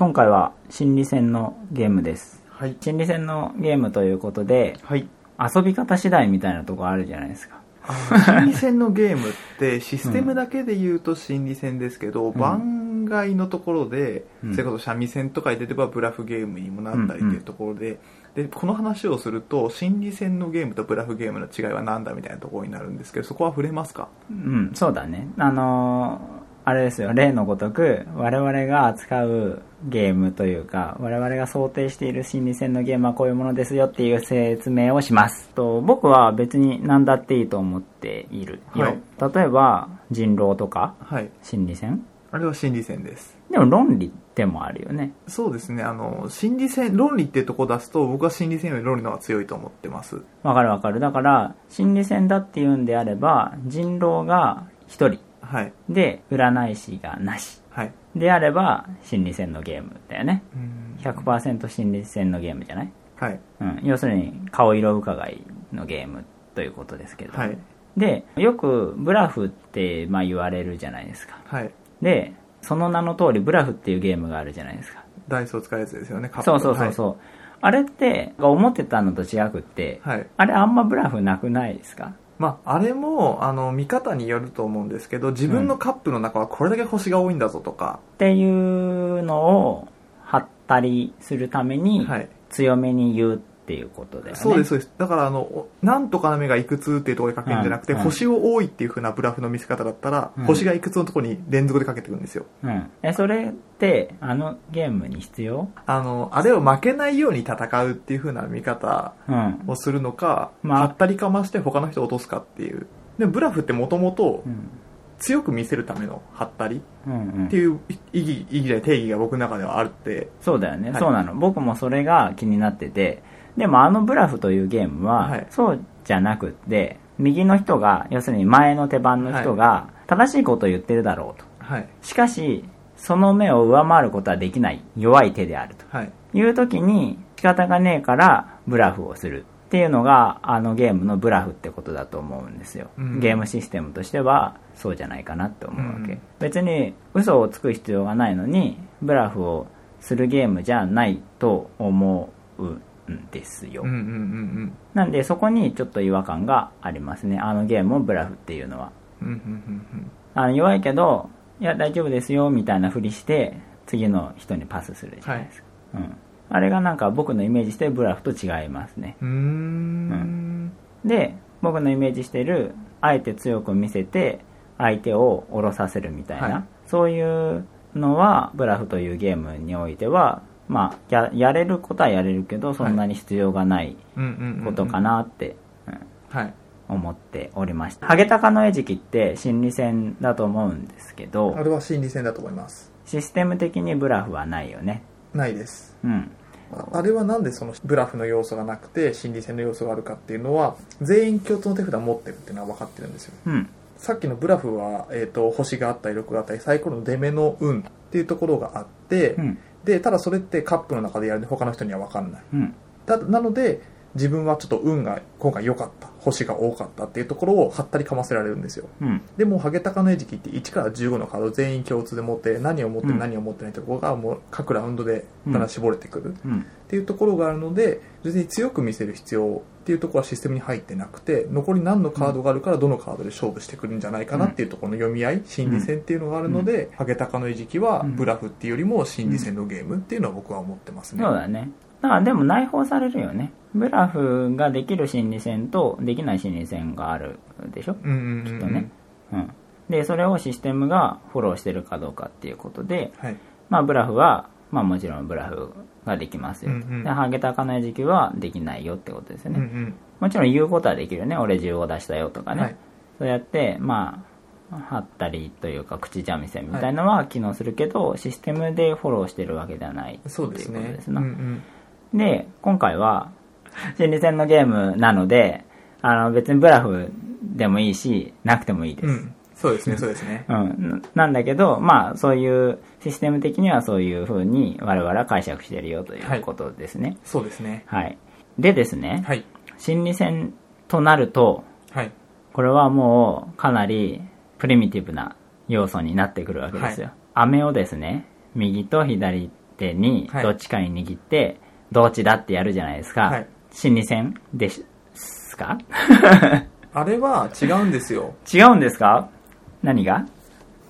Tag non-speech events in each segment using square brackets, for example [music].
今回は心理戦のゲームです。はい。心理戦のゲームということで、はい。遊び方次第みたいなとこあるじゃないですか。心理戦のゲームってシステムだけで言うと心理戦ですけど、番外のところで、うんそれこそ三味線とかに出ればブラフゲームにもなったりっていうところで、で、この話をすると心理戦のゲームとブラフゲームの違いは何だみたいなところになるんですけど、そこは触れますか？うん、そうだね。あのーあれですよ、例のごとく、我々が扱うゲームというか、我々が想定している心理戦のゲームはこういうものですよっていう説明をします。と僕は別に何だっていいと思っているよ。はい例えば、人狼とか、はい。心理戦？あれは心理戦です。でも論理でもあるよね。そうですね、あの、心理戦、論理ってとこ出すと、僕は心理戦より論理の方が強いと思ってます。わかるわかる。だから、心理戦だっていうんであれば、人狼が一人はい。で、占い師がなし。はい。であれば、心理戦のゲームだよね。うん100%心理戦のゲームじゃない？はい。うん。要するに、顔色伺いのゲームということですけれども。はい。で、よくブラフって、まあ言われるじゃないですか。はい。で、その名の通りブラフっていうゲームがあるじゃないですか。ダイスを使うやつですよね、カップそうそうそうそう。あれって、思ってたのと違くって、はい。はい。あれあんまブラフなくないですか？まあ、あれも、あの、見方によると思うんですけど、自分のカップの中はこれだけ星が多いんだぞとか、っていうのを貼ったりするためにはい。強めに言うっていうことだよね。そうです、そうです。だから、あの、おなんとかの目がいくつっていうところで書けるんじゃなくて、うんうん星を多いっていう風なブラフの見せ方だったら、うん星がいくつのところに連続でかけてくるんですよ。うん。え、それって、あのゲームに必要？あの、あれを負けないように戦うっていう風な見方うん。をするのか、まあはったりかまして他の人を落とすかっていう。で、ブラフってもともとうん。強く見せるためのはったりうんうんっていう意義、意義で定義が僕の中ではあるって、そうだよね、はいそうなの。僕もそれが気になってて、でもあのブラフというゲームは、はいそうじゃなくって、右の人が、要するに前の手番の人が、正しいことを言ってるだろうと。はい。しかし、その目を上回ることはできない弱い手であると。はい。いう時に仕方がねえからブラフをするっていうのがあのゲームのブラフってことだと思うんですよ、うんゲームシステムとしてはそうじゃないかなって思うわけ、うん別に嘘をつく必要がないのにブラフをするゲームじゃないと思うんですよ、うんうんうんなんでそこにちょっと違和感がありますね。あのゲームをブラフっていうのは。うん。うんうんうん。あの弱いけどいや大丈夫ですよみたいなふりして次の人にパスするじゃないですか、うん、あれがなんか僕のイメージしてるブラフと違いますね。うん。うーん。で僕のイメージしてるあえて強く見せて相手を下ろさせるみたいな、はい。そういうのはブラフというゲームにおいてはまあややれることはやれるけどそんなに必要がない。ことか。なって。思っておりましたハゲタカの餌食って心理戦だと思うんですけどあれは心理戦だと思います。システム的にブラフはないよねないです。うんああれはなんでそのブラフの要素がなくて心理戦の要素があるかっていうのは全員共通の手札を持ってるっていうのは分かってるんですようんさっきのブラフは、えー、と星があったり6があったりサイコロの出目の運っていうところがあって、うんでただそれってカップの中でやるんで他の人には分かんない。うん。だなので自分はちょっと運が今回良かった星が多かったっていうところをはったりかませられるんですよ。うん。でもハゲタカの餌食って1から15のカード全員共通で持って何を持って何を持ってないところがもう各ラウンドでだ絞れてくる、うん。っていうところがあるので別に強く見せる必要っていうところはシステムに入ってなくて残り何のカードがあるからどのカードで勝負してくるんじゃないかなっていうところの読み合い心理戦っていうのがあるので、ハゲタカの餌食はうん。ブラフっていうよりも心理戦のゲームっていうのは僕は思ってますね、そうだね。だからでも内包されるよね。ブラフができる心理戦とできない心理戦があるでしょ？うんうんうんうんきっとね。うん。で、それをシステムがフォローしてるかどうかっていうことで、はいまあブラフは、まあもちろんブラフができますよ。うんうんで、ハゲタカの時期はできないよってことですよね。うんうんもちろん言うことはできるよね。俺15出したよとかね。はいそうやって、まあ、はったりというか口三味線みたいなのは機能するけど、システムでフォローしてるわけではないっていうそうことですねですな。うんうんで、今回は、心理戦のゲームなので、あの、別にブラフでもいいし、なくてもいいです。うんそうですねそうですね [laughs] うん。ななんだけど、まあ、そういう、システム的にはそういう風に我々は解釈してるよということですね。そうですねはい。でですね、はい心理戦となると、はいこれはもうかなりプリミティブな要素になってくるわけですよ。飴をですね、右と左手にはいどっちかに握って、どっちだってやるじゃないですか。はい心理戦ですか？[laughs] あれは違うんですよ。違うんですか？何が？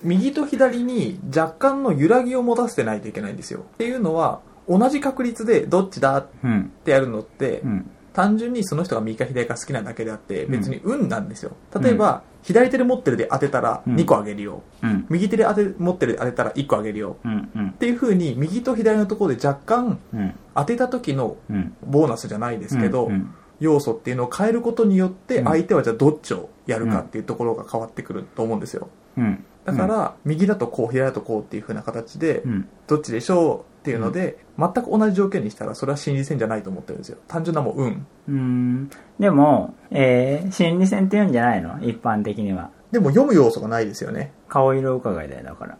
右と左に若干の揺らぎを持たせてないといけないんですよ。っていうのは、同じ確率でどっちだっうん。てやるのって、うん。単純にその人が右か左か好きなだけであって、うん別に運なんですよ。例えば、左手で持ってるで当てたらうん2個あげるよ。うん。右手で当て持ってるで当てたら1個あげるよ。うん。うんっ。ていう風に、右と左のところで若干うん。当てた時のうん。ボーナスじゃないですけど、うん要素っていうのを変えることによってうん相手はじゃあどっちをやるかっていうところが変わってくると思うんですようん。だから、右だとこう左だとこうっていう風な形でうん。どっちでしょうっていうので、全く同じ条件にしたらそれは心理戦じゃないと思ってるんですよ。単純なもう運うん。でも、えー、心理戦って言うんじゃないの？一般的には。でも読む要素がないですよね。顔色伺いだよ、だから。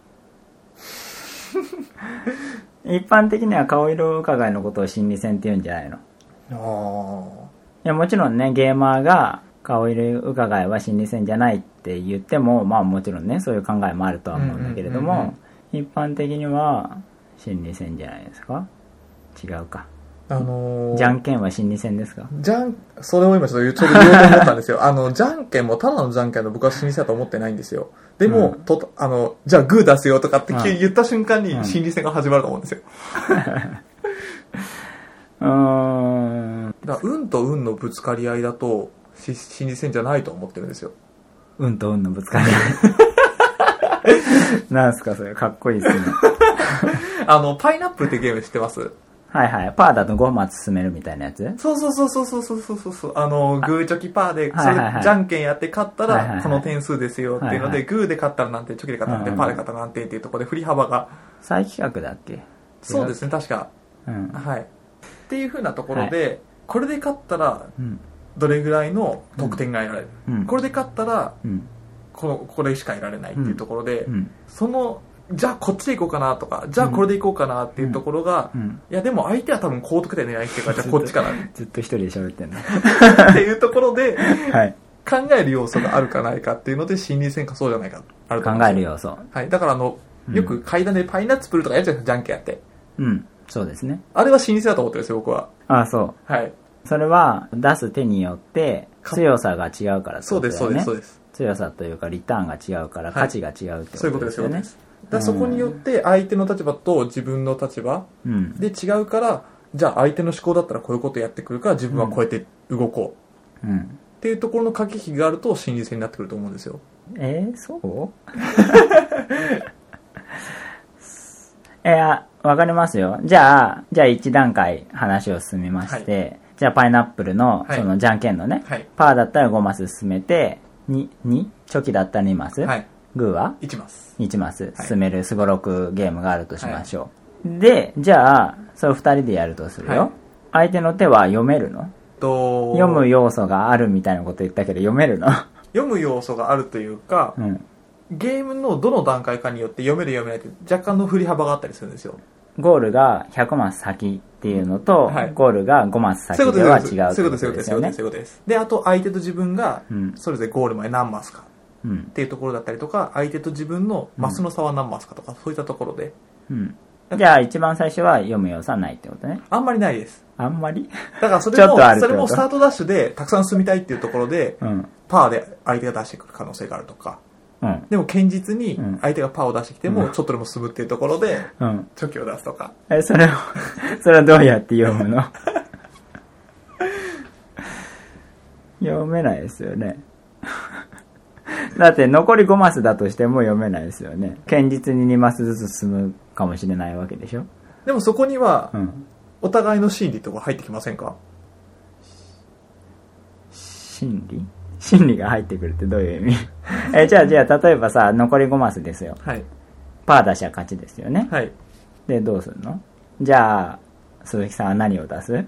[laughs] 一般的には顔色伺いのことを心理戦って言うんじゃないの？あいや、もちろんね、ゲーマーが顔色伺いは心理戦じゃないって言っても、まあもちろんね、そういう考えもあるとは思うんだけれども、うんうんうん。一般的には心理戦じゃないですか？違うか。あのー、じゃんけんは心理戦ですか？じゃんそれを今ちょっとちょうど言おうと思ったんですよ。[laughs] あのじゃんけんもただのじゃんけんの僕は心理戦だと思ってないんですよ。でも、うん。とあのじゃあグー出すよとかってうん。言った瞬間うん。に心理戦が始まると思うんですよ。[laughs] うーん。だから運と運のぶつかり合いだとし心理戦じゃないと思ってるんですよ。運と運のぶつかり合い。[laughs] なんすかそれ、かっこいいですね。あのパイナップルってゲーム知ってます？はいはい。パーだと5マス進めるみたいなやつ？そうそうそうそうそうそうそうそうあのグーチョキパーでそれじゃんけんやって勝ったらこの点数ですよっていうのでグーで勝ったら何点チョキで勝ったら何点うんパーで勝ったら何点っていうところで振り幅が。再企画だっけ？そうですね確か。うん。はい。っていうふうなところでこれで勝ったらうん。どれぐらいの得点が得られる？うん。これで勝ったらうん。このこれしか得られないっていうところでうん。そのじゃあこっちでいこうかなとかじゃあこれでいこうかなっていうところがうん。いやでも相手は多分高得点狙いっていうからじゃあこっちかなっずっと一人で喋ってんの。ていうところで [laughs] はい。考える要素があるかないかっていうので心理戦かそうじゃないかあると考える要素。はいだからあのうんよく階段でパイナッツプルとかやっちゃうんですよじゃんけんやってうん。そうですね。あれは心理戦だと思ってるんですよ僕はああ、そう。はいそれは、出す手によって、か強さが違うからそうですそう。ですそうです強さというか、リターンが違うから、い価値が違うってそういうことことですよねですよね。だそこによって相手の立場と自分の立場うん。で違うからじゃあ相手の思考だったらこういうことやってくるから自分はこうやって動こう。うん。っていうところの駆け引きがあると心理戦になってくると思うんですよ。えー、そう？[laughs] いや、わかりますよ。じゃあ、じゃあ一段階話を進めまして、じゃあパイナップルの、はい。そのじゃんけんのね、はい。パーだったら5マス進めて、2、2? チョキだったら2マス、はいグーは？1ます。1マスはい。進めるすごろくゲームがあるとしましょう。で、じゃあ、それ2人でやるとするよ。はい。相手の手は読めるの？と読む要素があるみたいなこと言ったけど、読めるの？[laughs] 読む要素があるというか、うん。ゲームのどの段階かによって読める読めないって若干の振り幅があったりするんですよ。ゴールが100マス先っていうのと、はい。ゴールが5マス先そういうことでは違うそういうことです。そういうことです。よねそういう。ことです。であと相手と自分がうん。それぞれゴールまで何マスか。うんっ。ていうところだったりとか相手と自分のマスの差は何マスかとか、そういったところでうん。じゃあ一番最初は読む要素はないってことね。あんまりないですあんまり？だからそれもそれもスタートダッシュでたくさん進みたいっていうところでうん。パーで相手が出してくる可能性があるとかうん。でも堅実にうん相手がパーを出してきてもうんちょっとでも進むっていうところでうん。チョキを出すとかえ、それを、[laughs] それはどうやって読むの？[laughs] 読めないですよね。だって残り5マスだとしても読めないですよね。堅実に2マスずつ進むかもしれないわけでしょでもそこにはうん。お互いの心理とか入ってきませんか？心理？心理が入ってくるってどういう意味？[laughs] え、じゃあじゃあ例えばさ、残り5マスですよ。はいパー出しゃ勝ちですよね。はいで、どうするの？じゃあ、鈴木さんは何を出す？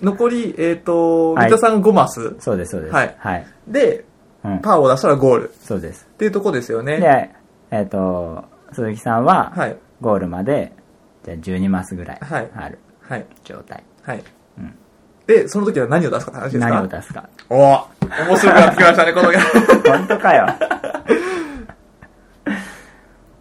残りえっ、とはい三田さん5マスそうです、そうです。はいはい。でうん。パーを出したらゴールっそうです。ていうところですよねで、えっ、と、鈴木さんは、はいゴールまで、じゃあ12マスぐらいはいあるはい状態。はいうんでその時は何を出すかって話ですか？何を出すか。おお面白くなってきましたね [laughs] このゲーム本当かよ。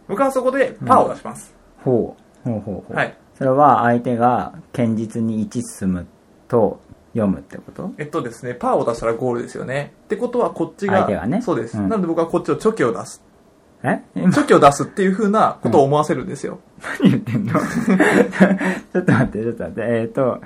僕はそこでパーを出します、ほう。ほうほうほう。はいそれは相手が堅実に1進むと読むってこと？えっとですね、パーを出したらゴールですよね。ってことはこっちが、相手がねそうです。うんなので僕はこっちをチョキを出す。え？今チョキを出すっていう風なことを思わせるんですよ。何言ってんの？[laughs] ちょっと待って、ちょっと待って。えっ、と、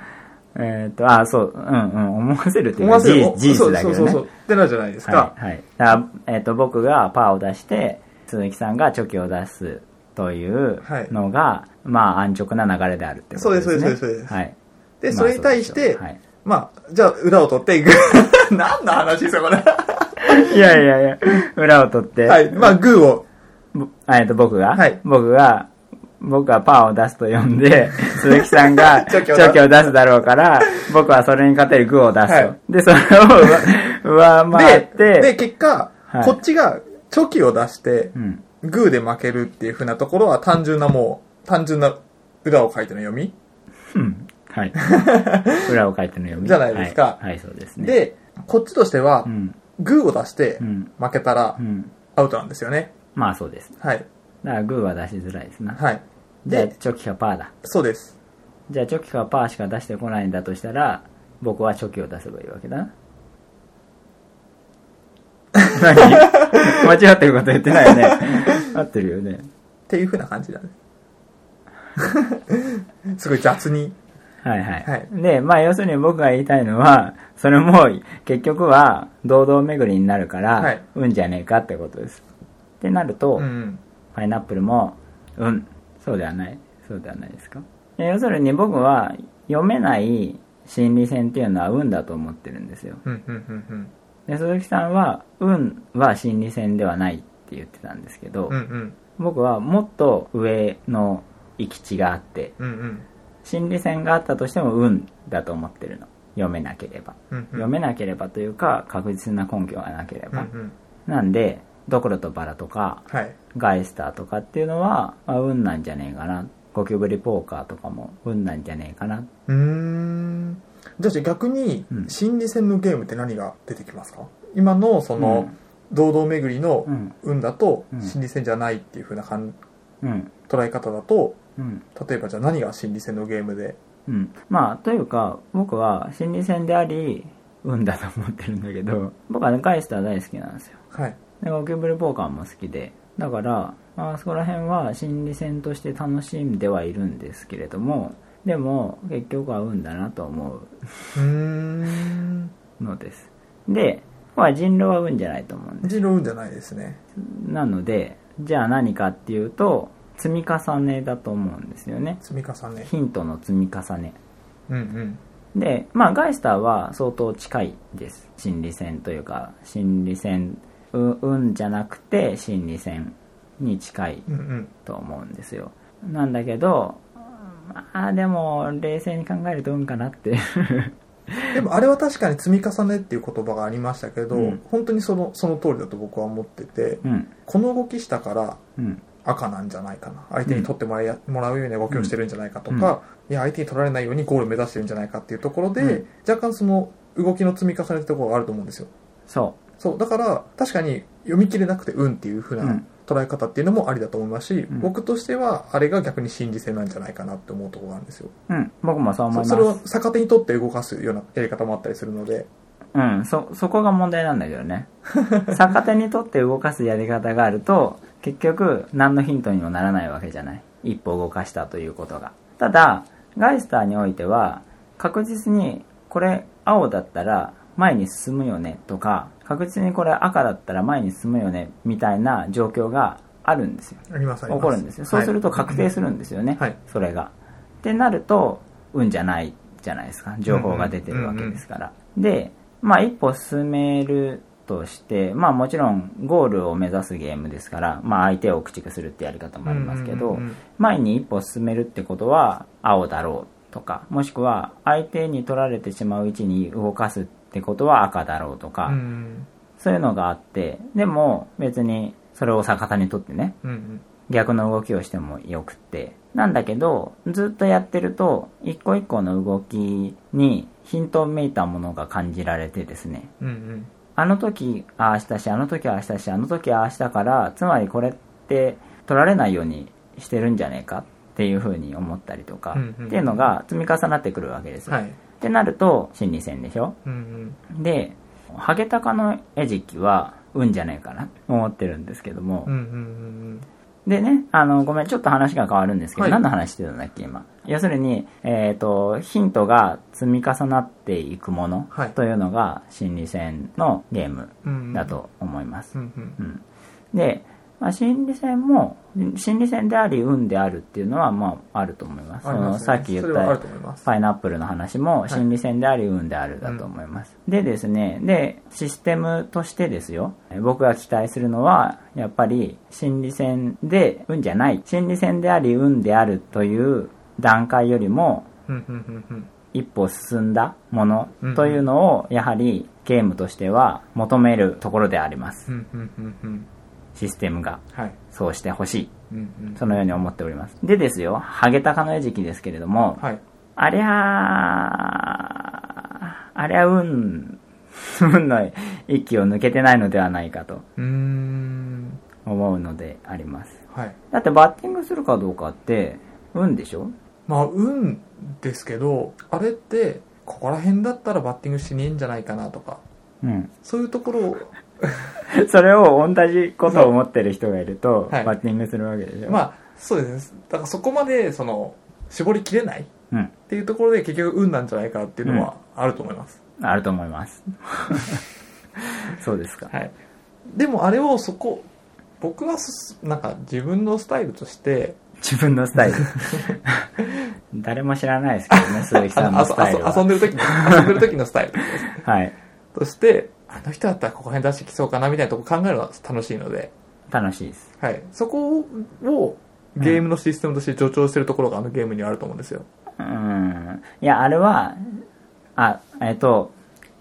えっ、と、あ、そう、うんうん、思わせるっていうか、思わせる？事事実だけどね。そうそうそうそう。ってなるじゃないですか。はい、はい。だから、えっ、と、僕がパーを出して、鈴木さんがチョキを出すというのが、まあ、安直な流れであるってことですね。そうですそうですそうですはい。で、まあそれに対して、そうでしょうはいまあ、じゃあ裏を取って、グ [laughs] ー何の話ですよ、これ。いやいやいや、裏を取って、はい。まあ、グーを。ぼえっと、僕が、はい僕が、僕はパーを出すと呼んで、[laughs] 鈴木さんがチチョキを出すだろうから、僕はそれに勝てるグーを出すと。はいで、それを上上回っで、で、て、結果、はいこっちがチョキを出してう、ん。グーで負けるっていう風なところは単純なもう、単純な裏を書いての読み。うん。はい。[laughs] 裏を書いての読み。じゃないですかはい、はいそうですね。、で、こっちとしてはう、ん。グーを出してうん。負けたらうん。アウトなんですよね。まあそうです。はい。だからグーは出しづらいですな。はい。じゃあ、で、チョキかパーだ。そうです。じゃあ、チョキかパーしか出してこないんだとしたら、僕はチョキを出せばいいわけだな。[laughs] 何？間違ってること言ってないよね。[laughs] 合ってるよね。っていう風な感じなんです。すごい雑に。はいはい。はいで、まあ要するに僕が言いたいのは、それも結局は堂々巡りになるから、はいうんじゃねえかってことです。ってなると、うん。パイナップルも、うん、そうではない。そうではないですか。で要するに僕は読めない心理戦っていうのは運だと思ってるんですよ。で、鈴木さんは、運は心理戦ではないって言ってたんですけど、うん、うん。僕はもっと上の行き地があって、うん、うん。心理戦があったとしても運だと思ってるの。読めなければ。うん、うん。読めなければというか、確実な根拠がなければ。うん、うん。なんで、ドクロとバラとか、はい。ガイスターとかっていうのは、まあ、運なんじゃねえかな。ゴキブリポーカーとかも運なんじゃねえかな。うーん。じゃあじゃあ逆にう、ん心理戦のゲームって何が出てきますか？今のその、堂々巡りのうん。運だとうん心理戦じゃないっていう風な感うん。捉え方だと、うん。例えばじゃあ何が心理戦のゲームで、うん。まあ、というか、僕は心理戦であり、運だと思ってるんだけど、僕はね、ガイスター大好きなんですよ。はい。で、ゴキブリポーカーも好きで、だから、まあ、そこら辺は心理戦として楽しんではいるんですけれども、でも、結局は運だなと思うのです。で、まあ、人狼は運じゃないと思うんです。人狼運じゃないですね。なので、じゃあ何かっていうと、積み重ねだと思うんですよね。積み重ね。ヒントの積み重ね。うんうん。で、まあ、ガイスターは相当近いです。心理戦というか、心理戦、う運じゃなくて心理戦に近いうんうん。と思うんですよ。なんだけど、まあ、でも、冷静に考えると運かなって。[laughs] でもあれは確かに積み重ねっていう言葉がありましたけど、うん本当にそのその通りだと僕は思ってて、うん。この動きしたからうん。赤なんじゃないかな相手に取ってもらいもらうような動きをしてるんじゃないかとか、いや相手に取られないようにゴールを目指してるんじゃないかっていうところで、うん若干その動きの積み重ねってところがあると思うんですよそそうだから確かに読み切れなくて運っていう風う。う。なん捉え方っていうのもありだと思いますし、ん僕としてはあれが逆に心理戦なんじゃないかなって思うところがあるんですようん。僕もそう思います。そそれを逆手に取って動かすようなやり方もあったりするのでうん、そ、そこが問題なんだけどね。[laughs] 逆手にとって動かすやり方があると、結局、何のヒントにもならないわけじゃない。一歩動かしたということが。ただ、ガイスターにおいては、確実に、これ、青だったら前に進むよねとか、確実にこれ赤だったら前に進むよね、みたいな状況があるんですよ。ありますあります起こるんですよ。そうすると確定するんですよね。はいそれが。ってなると、運じゃないじゃないですか。情報が出てるわけですから。で、まあ一歩進めるとして、まあもちろんゴールを目指すゲームですから、まあ相手を駆逐するってやり方もありますけど前に一歩進めるってことは青だろうとか、もしくは相手に取られてしまう位置に動かすってことは赤だろうとか、うん。そういうのがあって、でも別にそれを逆手にとってね、うんうん。逆の動きをしてもよくって。なんだけど、ずっとやってると、一個一個の動きにヒントめいたものが感じられてですね。うんうんあの時ああしたし、あの時ああしたし、あの時ああしたから、つまりこれって取られないようにしてるんじゃねえかっっていうふうに思ったりとか、うんうんっていうのが積み重なってくるわけですよ。はい。ってなると、心理戦でしょ？うんうん。で、ハゲタカの餌食は、運じゃないかなと思ってるんですけども、うんうんうんでね、あの、ごめん、ちょっと話が変わるんですけど、はい何の話してたんだっけ、今。要するに、えっ、と、ヒントが積み重なっていくものはいというのが心理戦のゲームうん。だ。と思います。うんうん。うん。で、まあ、心理戦も、心理戦であり運であるっていうのは、まあ、あると思います。そのさっき言った。パイナップルの話もい心理戦であり運であるだと思います。でですね、で、システムとしてですよ、僕が期待するのは、やっぱり心理戦で運じゃない、心理戦であり運であるという段階よりも、うんうんうんうん。一歩進んだものというのを、やはりゲームとしては求めるところであります。うんうんうんうん。システムがはい。そうしてほしい。うんうん。そのように思っております。でですよ、ハゲタカの餌食ですけれども、はい。ありゃありゃ運、[laughs] 運の息を抜けてないのではないかと。思うのであります。はい。だってバッティングするかどうかって、運でしょ？まあ、運ですけど、あれって、ここら辺だったらバッティングしねえんじゃないかなとか、うん。そういうところを、[laughs] それを同じことを思ってる人がいると、はいバッティングするわけでしょ？まあ、そうですね。だからそこまで、その、絞りきれないっうん。ていうところで結局運なんじゃないかっていうのはあると思います。あると思います。[laughs] そうですか。はい。でもあれをそこ、僕はすなんか自分のスタイルとして、自分のスタイル。[laughs] 誰も知らないですけどね、鈴木さんのあスタイルのあそ遊んは。でる時の、遊んでる時のスタイル。はい。として、あの人だったらここら辺出してきそうかなみたいなとこ考えるのは楽しいので、楽しいです。はい。そこをゲームのシステムとして助長してるところがあのゲームにはあると思うんですよ。うん。いや、あれは、あ、えっと、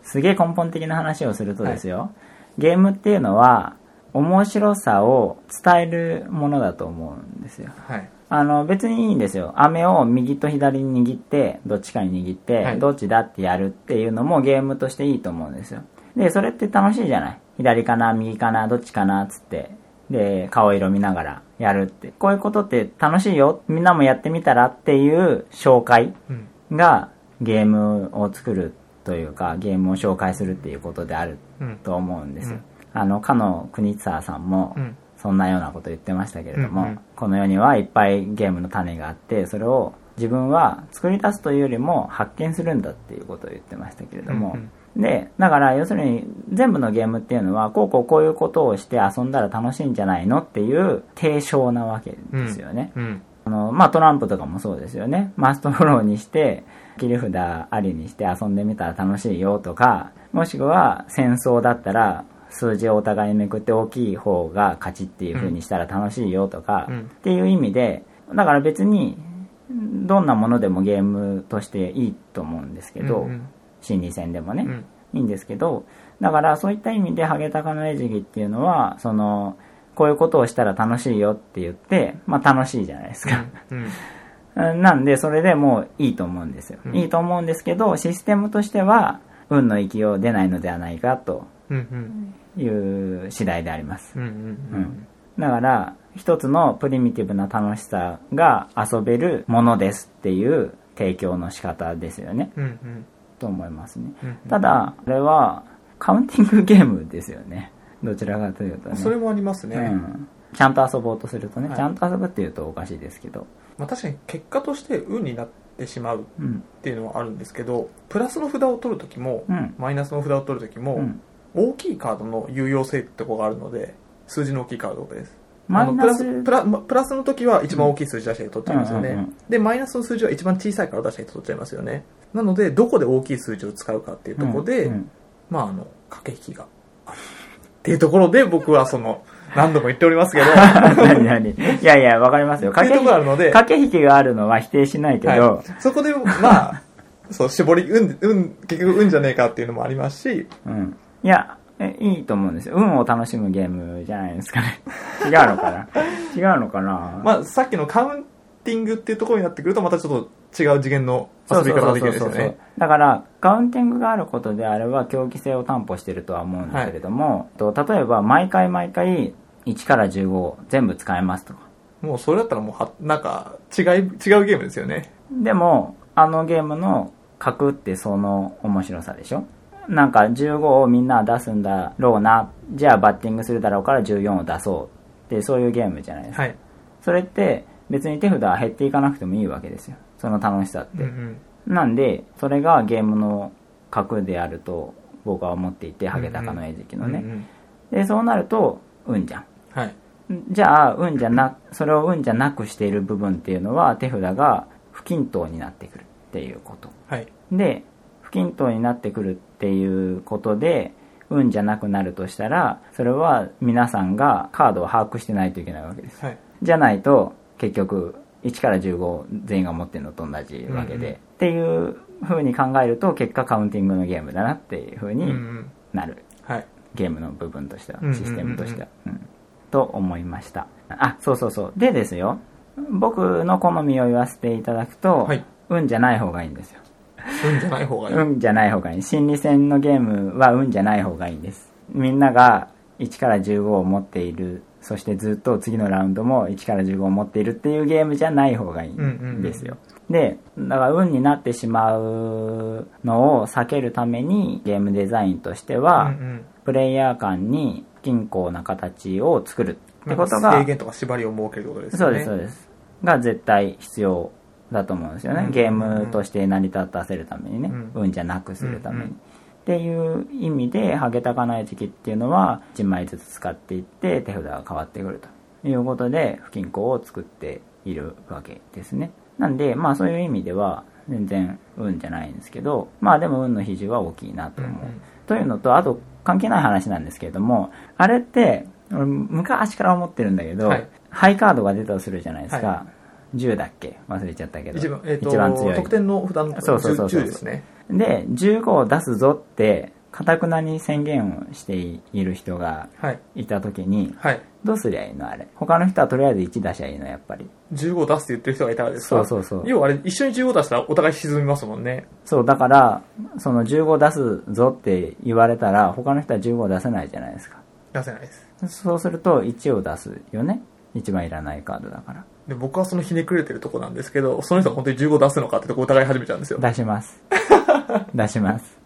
すげえ根本的な話をするとですよ、ゲームっていうのは、面白さを伝えるものだと思うんですよ。はい。あの、別にいいんですよ。飴を右と左に握って、どっちかに握って、はいどっちだってやるっていうのもゲームとしていいと思うんですよ。で、それって楽しいじゃない？左かな、右かな、どっちかな、つって。で、顔色見ながらやるって。こういうことって楽しいよ。みんなもやってみたらっていう紹介うん。がゲームを作るというか、ゲームを紹介するっていうことであるうん。と思うんですよ。うんあの、かの国沢さんも、うん。そんなようなこと言ってましたけれども、うんうんこの世にはいっぱいゲームの種があって、それを自分は作り出すというよりも発見するんだっていうことを言ってましたけれども、うんで、だから要するに全部のゲームっていうのは、こうこうこういうことをして遊んだら楽しいんじゃないの？っていう提唱なわけですよね。うん。あの、まあ、トランプとかもそうですよね。マストフォローにして、切り札ありにして遊んでみたら楽しいよとか、もしくは戦争だったら、数字をお互いにめくって大きい方が勝ちっていう風にしたら楽しいよとか、うんっていう意味で、だから別に、どんなものでもゲームとしていいと思うんですけど、うん心理戦でもね、うんいいんですけど、だからそういった意味でハゲタカの餌食っていうのは、その、こういうことをしたら楽しいよって言って、まあ楽しいじゃないですか。うん。なんで、それでもういいと思うんですよ。うんいいと思うんですけど、システムとしては、運の勢いを出ないのではないかと。いう次第であります。うん。うん。だから、一つのプリミティブな楽しさが遊べるものですっていう提供の仕方ですよね。うん。うん。と思いますね。うん。ただ、これは、カウンティングゲームですよね。[laughs] どちらかというとね。それもありますね。うん。ちゃんと遊ぼうとするとね、はいちゃんと遊ぶっていうとおかしいですけど。まあ確かに結果として運になってしまうっうん。ていうのはあるんですけど、プラスの札を取るときも、うん。マイナスの札を取るときも、うん。大きいカードの有用性ってとこがあるので、数字の大きいカードです。マイナスプラスプラスの時は一番大きい数字出した人取っちゃいますよね、うんうんうんでマイナスの数字は一番小さいから出した人取っちゃいますよねなのでどこで大きい数字を使うかっていうところで、うんうん。まああの駆け引きがある。っていうところで僕はその何度も言っておりますけど。[laughs] 何何？いやいや、わかりますよ。っていうところがあるので、駆け引きがあるのは否定しないけど、はい、そこでまあ [laughs] そう絞り運運結局運じゃねえかっていうのもありますし。うん。いや、えいいと思うんですよ。運を楽しむゲームじゃないですかね。[laughs] 違うのかな？違うのかな？まあさっきのカウンティングっていうところになってくるとまたちょっと違う次元の遊び方ができるんですよねだから、カウンティングがあることであれば、競技性を担保してるとは思うんだけれども、と例えば、毎回毎回、1から15全部使えますとか、もうそれだったらもうは、なんか、違い、違うゲームですよね。でも、あのゲームの格ってその面白さでしょ？なんか15をみんな出すんだろうな、じゃあバッティングするだろうから14を出そうってそういうゲームじゃないですか。はい。それって別に手札は減っていかなくてもいいわけですよ。その楽しさって。うんうん。なんで、それがゲームの格であると僕は思っていて、ハゲタカの餌食のね。うんうんで、そうなると、運じゃん。はい。じゃあ、運じゃな、それを運じゃなくしている部分っていうのは手札が不均等になってくるっていうこと。はい。で、不均等になってくるっていうことで、運じゃなくなるとしたら、それは皆さんがカードを把握してないといけないわけです。はい。じゃないと、結局、1から15全員が持ってるのと同じわけで、うんうんっていう風に考えると、結果カウンティングのゲームだなっていう風うんうにん。なる。はい。ゲームの部分としてはうんうんうんう、んシステムとしては。うんと思いました。あ、そうそうそう。でですよ、僕の好みを言わせていただくと、はい運じゃない方がいいんですよ。運じゃない方がいい。運じゃない方がいい。心理戦のゲームは運じゃない方がいいです。みんなが1から15を持っている、そしてずっと次のラウンドも1から15を持っているっていうゲームじゃない方がいいんですよ。で、だから運になってしまうのを避けるためにゲームデザインとしては、うんうん。プレイヤー間に不均衡な形を作るってことが制、限とか縛りを設けることですよね。そうです、そうです。が絶対必要だと思うんですよね。うんゲームとして成り立たせるためにね。うん運じゃなくするために。うんうんっていう意味で、ハゲタカの餌食っていうのは、1枚ずつ使っていって、手札が変わってくるということで、不均衡を作っているわけですね。なんで、まあそういう意味では、全然運じゃないんですけど、まあでも運の比重は大きいなと思う。うんうんというのと、あと関係ない話なんですけれども、あれって、俺昔から思ってるんだけど、はいハイカードが出たとするじゃないですか。は10だっけ？忘れちゃったけど。一番、えっ、と、一番強い。得点の札のそうそうそうそう10ですね。で、15を出すぞって、かたくなに宣言をしている人がはい。いたときに、はい。どうすりゃいいのあれ？他の人はとりあえず1出しゃいいの、やっぱり。15を出すって言ってる人がいたらですか？そうそうそう要はあれ、一緒に15出したらお互い沈みますもんね。そう、だから、その15出すぞって言われたら、他の人は15を出せないじゃないですか。出せないです。そうすると1を出すよね？一番いらないカードだから。で、僕はそのひねくれてるとこなんですけど、その人が本当に15出すのかってとこ疑い始めちゃうんですよ。出します。[laughs] 出します。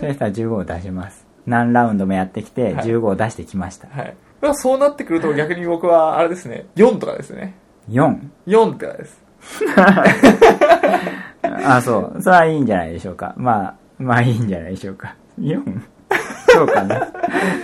そしたら15を出します。何ラウンドもやってきて、はい15を出してきました。はい。まあそうなってくると逆に僕は、あれですね、4とかですね。4。4とかです。[laughs] あ、そう。それはいいんじゃないでしょうか。まあ、まあいいんじゃないでしょうか。4? どうかな？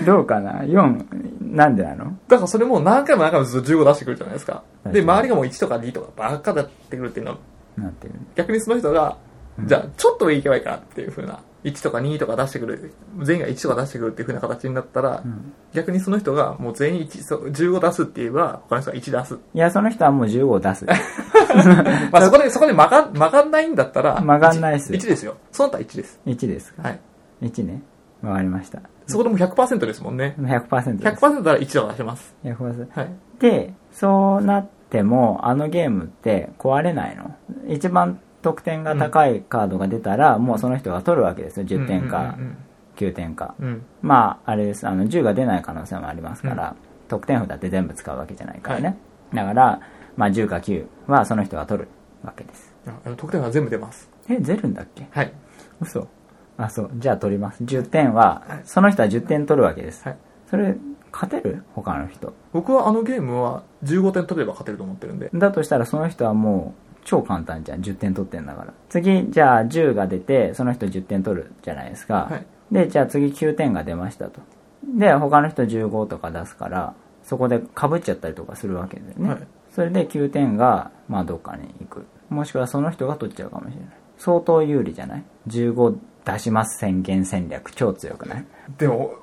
どうかな ?4、なんでなの？だからそれも何回も何回もずっと15出してくるじゃないですか。で、周りがもう1とか2とかばっかだってくるっていうのは、なってる。逆にその人が、じゃあちょっと上行けばいいかなっていう風な、1とか2とか出してくる、全員が1とか出してくるっていう風な形になったら、ん逆にその人がもう全員1、そう15出すって言えば、他の人が1出す。いや、その人はもう15を出す。[laughs] まあそこで、そこで曲が曲がんないんだったら、曲がんないっす 1, ですよ。その他1です。1ですか？はい。1ね。わかりました。そこでもう100%ですもんね。100%です。100%なら1とか出せます。100%。はい。で、そうなっても、あのゲームって壊れないの？一番得点が高いカードが出たら、もうその人が取るわけですよ。10点かうん9点か。うんうん。うんまあ、あれです。あの、10が出ない可能性もありますから、得点札って全部使うわけじゃないからね。だから、まあ、10か9はその人が取るわけです。ああの得点は全部出ます。え、出るんだっけ？はい。嘘あ、そう。じゃあ取ります。10点は、その人は10点取るわけです。はい。それ、勝てる？他の人。僕はあのゲームは15点取れば勝てると思ってるんで。だとしたらその人はもう超簡単じゃん。10点取ってんだから。次、じゃあ10が出て、その人10点取るじゃないですか。はいで、じゃあ次9点が出ましたと。で、他の人15とか出すから、そこで被っちゃったりとかするわけだよね。はいそれで9点が、まあどっかに行く。もしくはその人が取っちゃうかもしれない。相当有利じゃない ?15 出します宣言戦略超強くない？でも、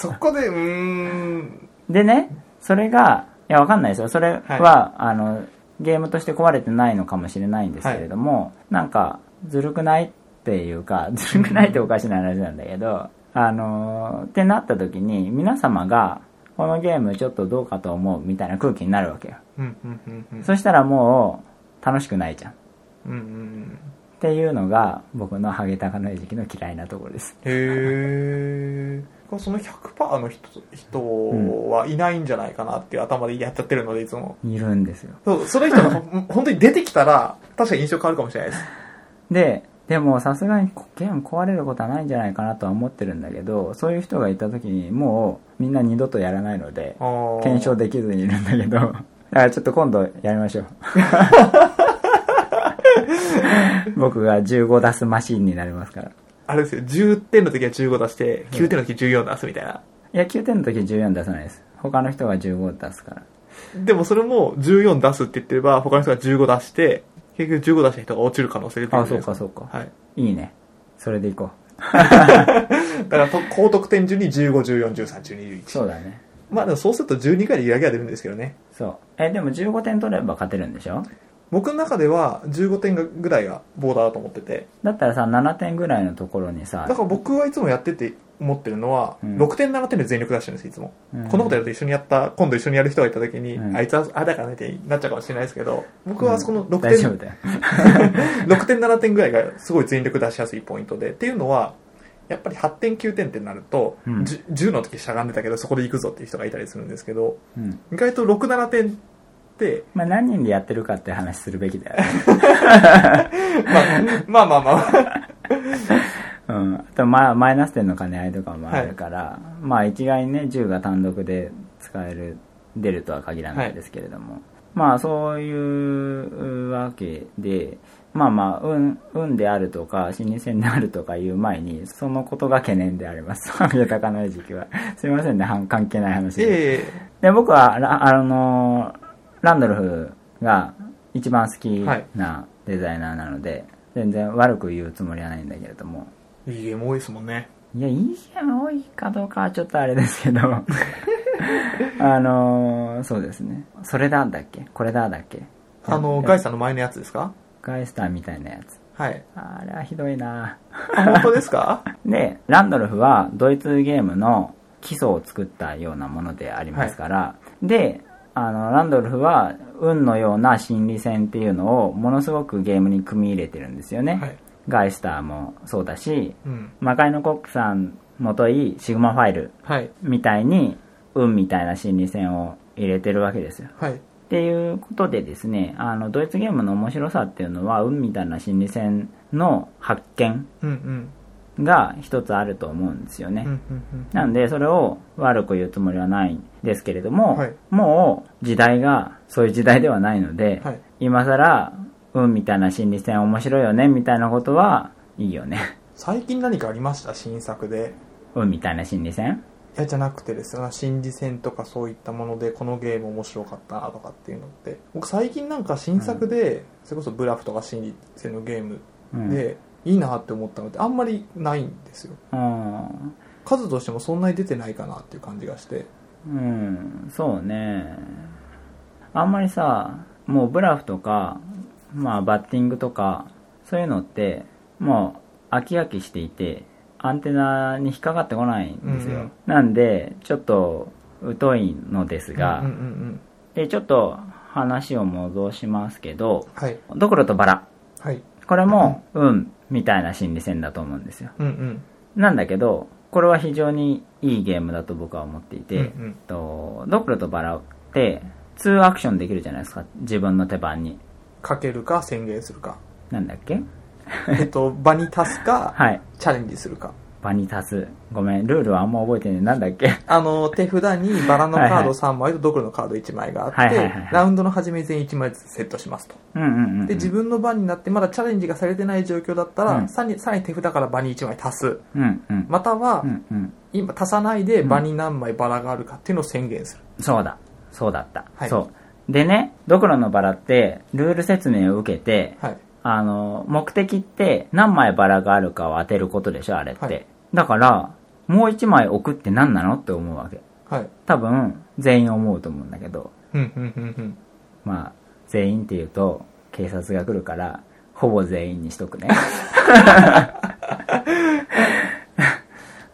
そこで、うーん。でね、それが、いや、わかんないですよ。それは、あの、ゲームとして壊れてないのかもしれないんですけれども、なんか、ずるくないっていうか、[laughs] ずるくないっておかしな話なんだけど、あの、ってなった時に、皆様が、このゲームちょっとどうかと思うみたいな空気になるわけよ。そしたらもう、楽しくないじゃん。っうん、うん。ていうのが、僕のハゲタカの餌食の嫌いなところです。へー。その100%の人人はいないんじゃないかなっていう頭でやっちゃってるのでいつもいるんですよ。そうその人が [laughs] 本当に出てきたら確かに印象変わるかもしれないですで、でもさすがにゲーム壊れることはないんじゃないかなとは思ってるんだけど、そういう人がいた時にもうみんな二度とやらないので、検証できずにいるんだけど、だからちょっと今度やりましょう。[laughs] [laughs] 僕が15出すマシンになりますから。あれですよ10点の時は15出して9点の時14出すみたいないや、9点の時14出さないです。他の人が15出すから。でもそれも14出すって言ってれば他の人が15出して結局15出した人が落ちる可能性出てくるあ、そうかそうか。はいいいね。それでいこ [laughs] だからと高得点順に15、14、13、12、う。11。そうだね。まあでもそうすると12回で揺らぎは出るんですけどね。そう。え、でも15点取れば勝てるんでしょ？僕の中では15点がぐらいがボーダーだと思ってて。だったらさ、7点ぐらいのところにさだ、から僕はいつもやってて思ってるのは、うん6点7点で全力出してるんですいつも、うんこのことやると一緒にやった今度一緒にやる人がいた時に、うんあいつはあれだからねってなっちゃうかもしれないですけど僕はそこの6点、大丈夫だよ。[laughs] 6点7点ぐらいがすごい全力出しやすいポイントでっていうのはやっぱり8点9点ってなると、うんじゅ 10, の時しゃがんでたけどそこで行くぞっていう人がいたりするんですけどうん。意外と67点って、まあ何人でやってるかって話するべきだよね。[laughs] まあ、まあまあまあうん。あと、まあ、マイナス点の兼ね合いとかもあるから、まあ一概にね、銃が単独で使える、出るとは限らないですけれども。まあそういうわけで、まあまあ、運、運であるとか、心理戦であるとかいう前に、そのことが懸念であります。豊かの時期は。すいませんね、関係ない話で。えで、僕は、ラあの、ランドルフが一番好きなデザイナーなので、全然悪く言うつもりはないんだけれども。えいいゲーム多いですもんね。いや、いいゲーム多いかどうかはちょっとあれですけど、[laughs] あの、そうですね。それだだっけ？これだだっけ？あのガイさんの前のやつですか？ガイスターみたいなやつ。はい。あれはひどいな。あ本当ですか？[laughs] で、ランドルフはドイツゲームの基礎を作ったようなものでありますから、で、あの、ランドルフは運のような心理戦っていうのをものすごくゲームに組み入れてるんですよね。はい。ガイスターもそうだし、うん。魔界のコックさんもといシグマファイルはい。みたいに運みたいな心理戦を入れてるわけですよ。はい。っていうことでですね、あの、ドイツゲームの面白さっていうのは、運みたいな心理戦の発見が一つあると思うんですよね。うんうんうん。なんで、それを悪く言うつもりはないんですけれども、はい。もう時代がそういう時代ではないので、はい。今更、運みたいな心理戦面白いよね、みたいなことはいいよね。最近何かありました？新作で。運みたいな心理戦？いやじゃなくてですよ。心理戦とかそういったものでこのゲーム面白かったなとかっていうのって。僕最近なんか新作で、それこそブラフとか心理戦のゲームうん。で、いいなって思ったのってあんまりないんですよ。うん。数としてもそんなに出てないかなっていう感じがして。うん、そうね。あんまりさ、もうブラフとか、まあバッティングとか、そういうのって、もう飽き飽きしていて、アンテナに引っかかってこないんですよ。うんうんなんで、ちょっと疎いのですが、うんうんうんで、ちょっと話を戻しますけど、はい。ドクロとバラ。はい。これも、運 [laughs] みたいな心理戦だと思うんですよ。うんうん。なんだけど、これは非常にいいゲームだと僕は思っていて、うんうん。とドクロとバラって2アクションできるじゃないですか。自分の手番に。かけるか宣言するか。なんだっけ？えっと場に足すか、[laughs] はい。チャレンジするか場に足すごめんルールはあんま覚えてねえ。なんだっけ？あの、手札にバラのカードはいはい。3枚とドクロのカード1枚があって、はいはいはいはい。ラウンドの初めに全員1枚ずつセットしますと。うんうんうんうん。で、自分の番になってまだチャレンジがされてない状況だったら、うん。さらにさらに手札から場に1枚足す。うんうん。または、うんうん。今足さないで場に何枚バラがあるかっていうのを宣言する。そうだ。そうだった、はい。そう。でねドクロのバラってルール説明を受けてはい。あの目的って何枚バラがあるかを当てることでしょあれって、はいだからもう1枚置くって何なのって思うわけはい。多分全員思うと思うんだけどうん、うん、うん、うん。まあ、全員って言うと、警察が来るから、ほぼ全員にしとくね。[laughs]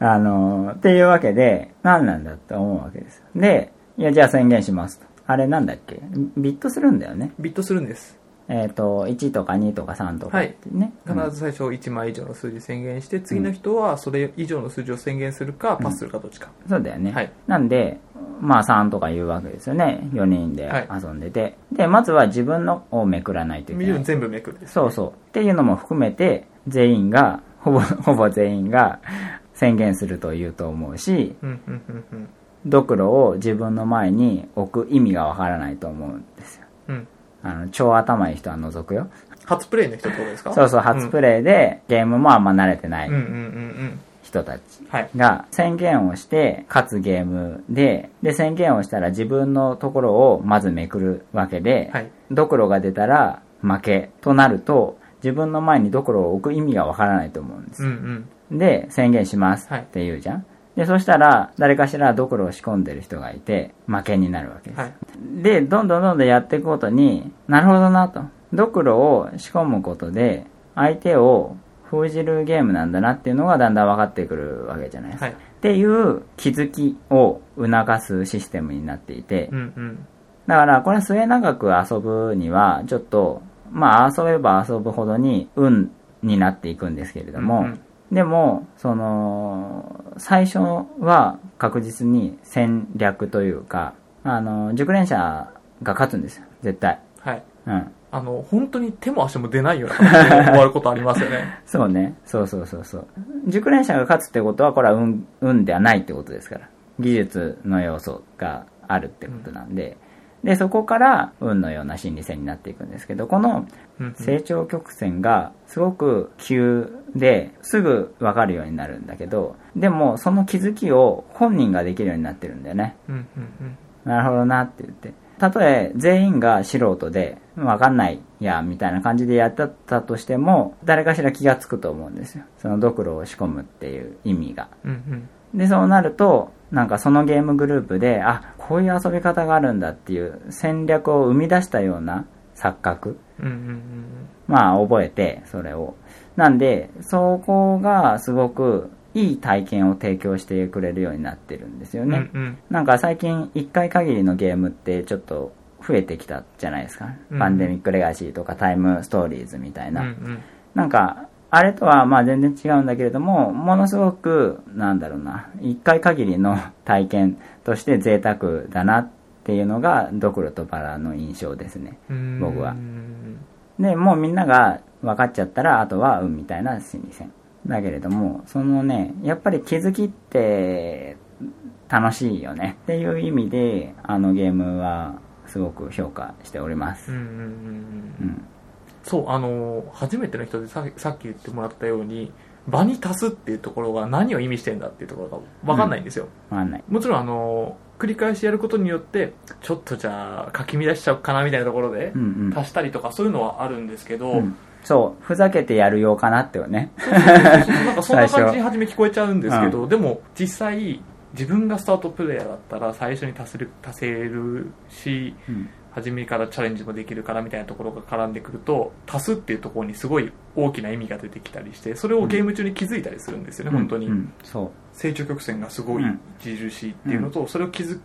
あの、っていうわけで、何なんだって思うわけです。で、いや、じゃあ宣言しますと。あれなんだっけ？ビットするんだよね。ビットするんです。えっ、と、1とか2とか3とかってね。必ず最初1枚以上の数字宣言して、次の人はそれ以上の数字を宣言するか、パスするかどっちか。そうだよね。はいなんで、まあ3とか言うわけですよね。4人ではい遊んでて。で、まずは自分のをめくらないといけない。全部めくるです。そうそう。っていうのも含めて、全員が、ほぼ、[laughs] ほぼ全員が宣言すると言うと思うし、うん、うん、うん、うん。ドクロを自分の前に置く意味がわからないと思う。あの、超頭いい人は除くよ。初プレイの人ってことですか？そうそう、初プレイでゲームもあんま慣れてない。人たちはい。が宣言をして勝つゲームで、で宣言をしたら自分のところをまずめくるわけで、はい。ドクロが出たら負けとなると、自分の前にドクロを置く意味がわからないと思うんですうん、うん。で、宣言しますはいって言うじゃん。で、そしたら、誰かしらドクロを仕込んでる人がいて、負けになるわけです。はい。で、どんどんどんどんやっていくことに、なるほどなと。ドクロを仕込むことで、相手を封じるゲームなんだなっていうのがだんだん分かってくるわけじゃないですか。はい。っていう気づきを促すシステムになっていて、うん、うん。だからこれ末永く遊ぶには、ちょっと、まあ遊べば遊ぶほどに運になっていくんですけれども、うんうんでも、その、最初は確実に戦略というか、あの、熟練者が勝つんですよ、絶対。はい。うん。あの、本当に手も足も出ないような形で終わることありますよね。[laughs] そうね。そうそうそうそう。熟練者が勝つってことは、これは運、運ではないってことですから。技術の要素があるってことなんで。で、そこから運のような心理戦になっていくんですけど、この成長曲線がすごく急ですぐわかるようになるんだけど、でもその気づきを本人ができるようになってるんだよね。なるほどなって言って。たとえ全員が素人で、わかんないや、みたいな感じでやってたとしても、誰かしら気がつくと思うんですよ。そのドクロを仕込むっていう意味が。うん。うんで、そうなると、なんかそのゲームグループで、あ、こういう遊び方があるんだっていう戦略を生み出したような錯覚。うん。うんうんまあ、覚えて、それを。なんで、そこがすごくいい体験を提供してくれるようになってるんですようん。ね。うんうん。なんか最近1回限りのゲームってちょっと増えてきたじゃないですか。うんパンデミックレガシーとかタイムストーリーズみたいな。うんうん。なんか、あれとはまあ全然違うんだけれども、ものすごく、なんだろうな、1回限りの体験として贅沢だなっていうのがドクロとバラの印象ですね。うん僕はうんで、もうみんなが分かっちゃったら、あとは運みたいな心理戦。だけれども、そのね、やっぱり気づきって楽しいよねっていう意味で、あのゲームはすごく評価しております。うんうんうんうんうん。そう、あの、初めての人でささっき言ってもらったように、場に足すっていうところが何を意味してんだっていうところがわかんないんですよ。わかんない。もちろん、あの、繰り返しやることによって、ちょっとじゃあ、かき乱しちゃおうかなみたいなところでう、んうん。足したりとかそういうのはあるんですけど、うんそう、ふざけてやるようかなってよね。なんかそんな感じに [laughs] 最初め聞こえちゃうんですけど、でも実際自分がスタートプレイヤーだったら最初に足せる足せるしうん初めからチャレンジもできるからみたいなところが絡んでくると足すっていうところにすごい大きな意味が出てきたりしてそれをゲーム中に気づいたりするんですよね、本当に、うん、そう。成長曲線がすごいうん。著しいっていうのと、それを気づ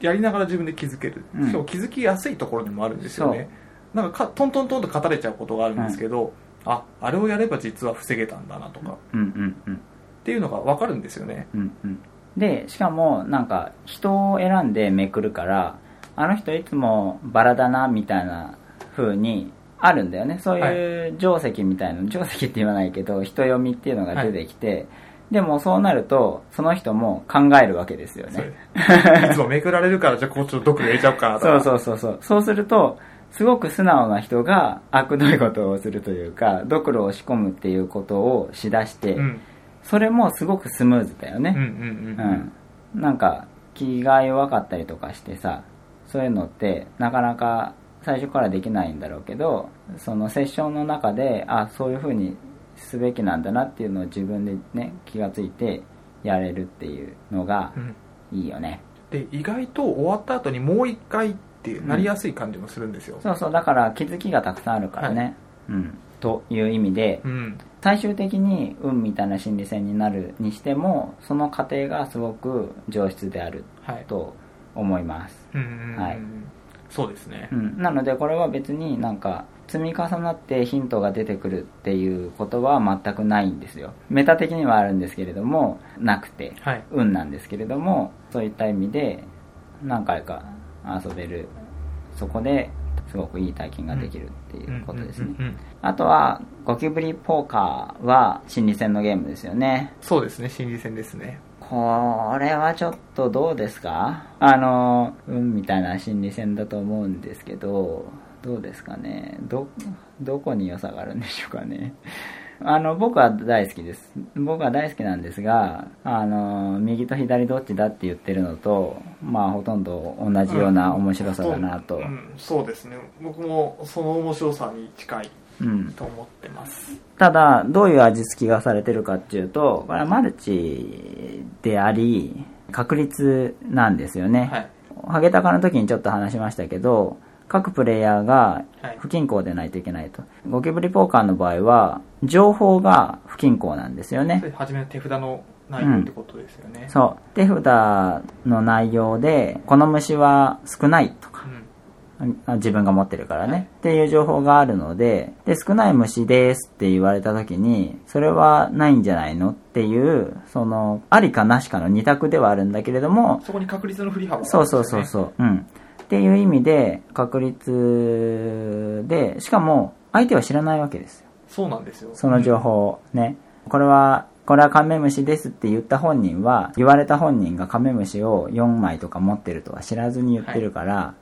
やりながら自分で気づける、うん。しかも気づきやすいところにもあるんですよね。なんかかトントントンと語れちゃうことがあるんですけど、ああれをやれば実は防げたんだなとか、うんうんうん。っていうのが分かるんですよね。うんうん、でしかもなんか人を選んでめくるからあの人いつもバラだなみたいな風にあるんだよね。そういう定石みたいな、定石って言わないけど人読みっていうのが出て。きて、でもそうなるとその人も考えるわけですよそねれいつもめくられるからじゃあこうちょっとドクロ入れちゃおうかなとか。そうそうそうそう。そうするとすごく素直な人が悪どいことをするというかドクロを仕込むっていうことをしだして、うん。それもすごくスムーズだよね、うんうんうん。うん、なんか気が弱かったりとかしてさそういうのってなかなか最初からできないんだろうけどそのセッションの中であそういう風にすべきなんだなっていうのを自分でね気がついてやれるっていうのがうん。いいよね、で意外と終わった後にもう一回ってなりやすい感じもするんですよ、そうそう。だから気づきがたくさんあるからね、うん、という意味でうん。最終的に運みたいな心理戦になるにしてもその過程がすごく上質であるはい。と思います。はい。そうですね。うん、なのでこれは別になんか積み重なってヒントが出てくるっていうことは全くないんですよ。メタ的にはあるんですけれどもなくて、はい。運なんですけれどもそういった意味で何回か遊べる。そこですごくいい体験ができるっていうことですね、あとはゴキブリポーカーは心理戦のゲームですよね。そうですね。心理戦ですねこれはちょっとどうですか？あの、うんみたいな心理戦だと思うんですけど、どうですかね？ど、どこに良さがあるんでしょうかね？[laughs] あの、僕は大好きです。僕は大好きなんですが、あの、右と左どっちだって言ってるのと、まあほとんど同じような面白さだなと。うんそうですね僕もその面白さに近いうん。と思ってます。ただ、どういう味付きがされてるかっていうと、これはマルチであり、確率なんですよね。はい。ハゲタカの時にちょっと話しましたけど、各プレイヤーがはい。不均衡でないといけないと。ゴキブリポーカーの場合は、情報が不均衡なんですよね。初めの手札の内容ってことですよね、そう。手札の内容で、この虫は少ないと。か、あ自分が持ってるからね、はいっていう情報があるので、で、少ない虫ですって言われた時に、それはないんじゃないのっていう、その、ありかなしかの二択ではあるんだけれども、そこに確率の振り幅があそうそうそうそう。うん。っていう意味で、確率で、しかも、相手は知らないわけですよ。そうなんですよその情報をね。これは、これはカメムシですって言った本人は、言われた本人がカメムシを4枚とか持ってるとは知らずに言ってるから、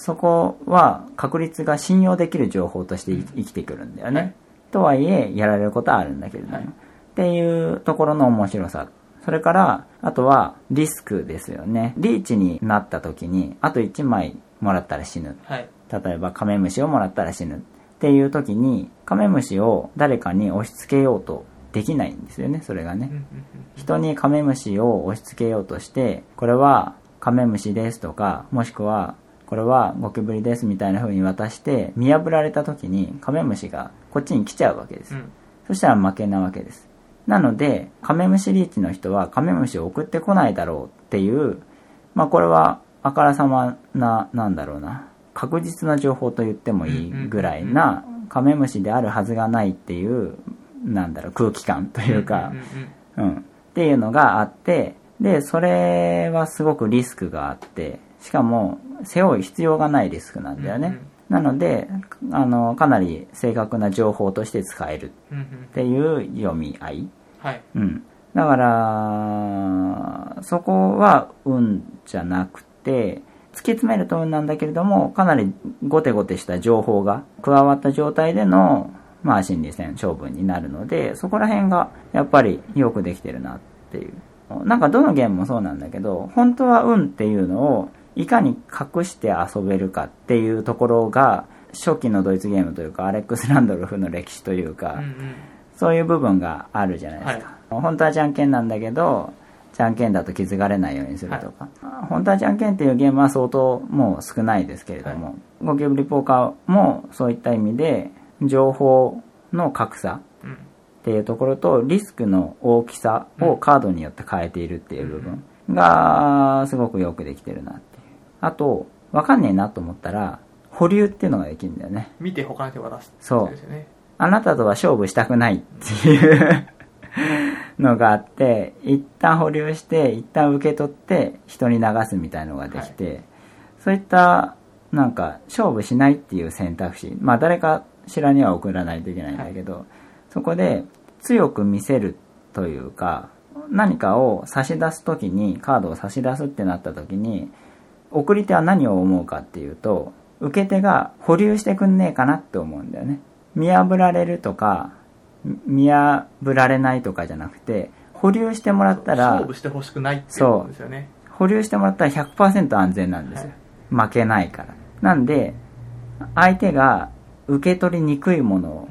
そこは確率が信用できる情報としてい生きてくるんだよね。はいとはいえ、やられることはあるんだけれども。はいっていうところの面白さ。それから、あとはリスクですよね。リーチになった時に、あと1枚もらったら死ぬ。はい例えばカメムシをもらったら死ぬっていう時にカメムシを誰かに押し付けようとできないんですよねそれがね人にカメムシを押し付けようとしてこれはカメムシですとかもしくはこれはゴキブリですみたいな風に渡して見破られた時にカメムシがこっちに来ちゃうわけです。うん。そしたら負けなわけです。なので、カメムシリーチの人はカメムシを送ってこないだろうっていう、まあこれはあからさまな、なんだろうな、確実な情報と言ってもいいぐらいな、カメムシであるはずがないっていう、なんだろう、空気感というかうん。っていうのがあって、で、それはすごくリスクがあって、しかも、背負う必要がないリスクなんだよね。うんうんなので、あの、かなり正確な情報として使えるっていう読み合い。はいうん。だから、そこは運じゃなくて、突き詰めると運なんだけれども、かなりゴテゴテした情報が加わった状態での、まあ心理戦勝負になるので、そこら辺がやっぱりよくできてるなっていう。なんかどのゲームもそうなんだけど、本当は運っていうのをいかに隠して遊べるかっていうところが、初期のドイツゲームというか、アレックス・ランドルフの歴史というか、うんうんそういう部分があるじゃないですか。本当はじゃんけんなんだけど、じゃんけんだと気づかれないようにするとか。本当はじゃんけんっていうゲームは相当もう少ないですけれども、ゴキブリポーカーもそういった意味で、情報の格差うんっていうところと、リスクの大きさをカードによって変えているっていう部分が、すごくよくできてるな。あと、わかんねえなと思ったら、保留っていうのができるんだよね。見て他の手を渡すそう。あなたとは勝負したくないっていうのがあって、一旦保留して、一旦受け取って人に流すみたいのができて、そういった、なんか、勝負しないっていう選択肢、まあ誰かしらには送らないといけないんだけど、そこで強く見せるというか、何かを差し出すときに、カードを差し出すってなったときに、送り手は何を思うかっていうと、受け手が保留してくんねえかなって思うんだよね。見破られるとか、見破られないとかじゃなくて、保留してもらったら勝、負してほしくないっていうことですよね保留してもらったら100%安全なんですよ。負けないから。なんで、相手が受け取りにくいものを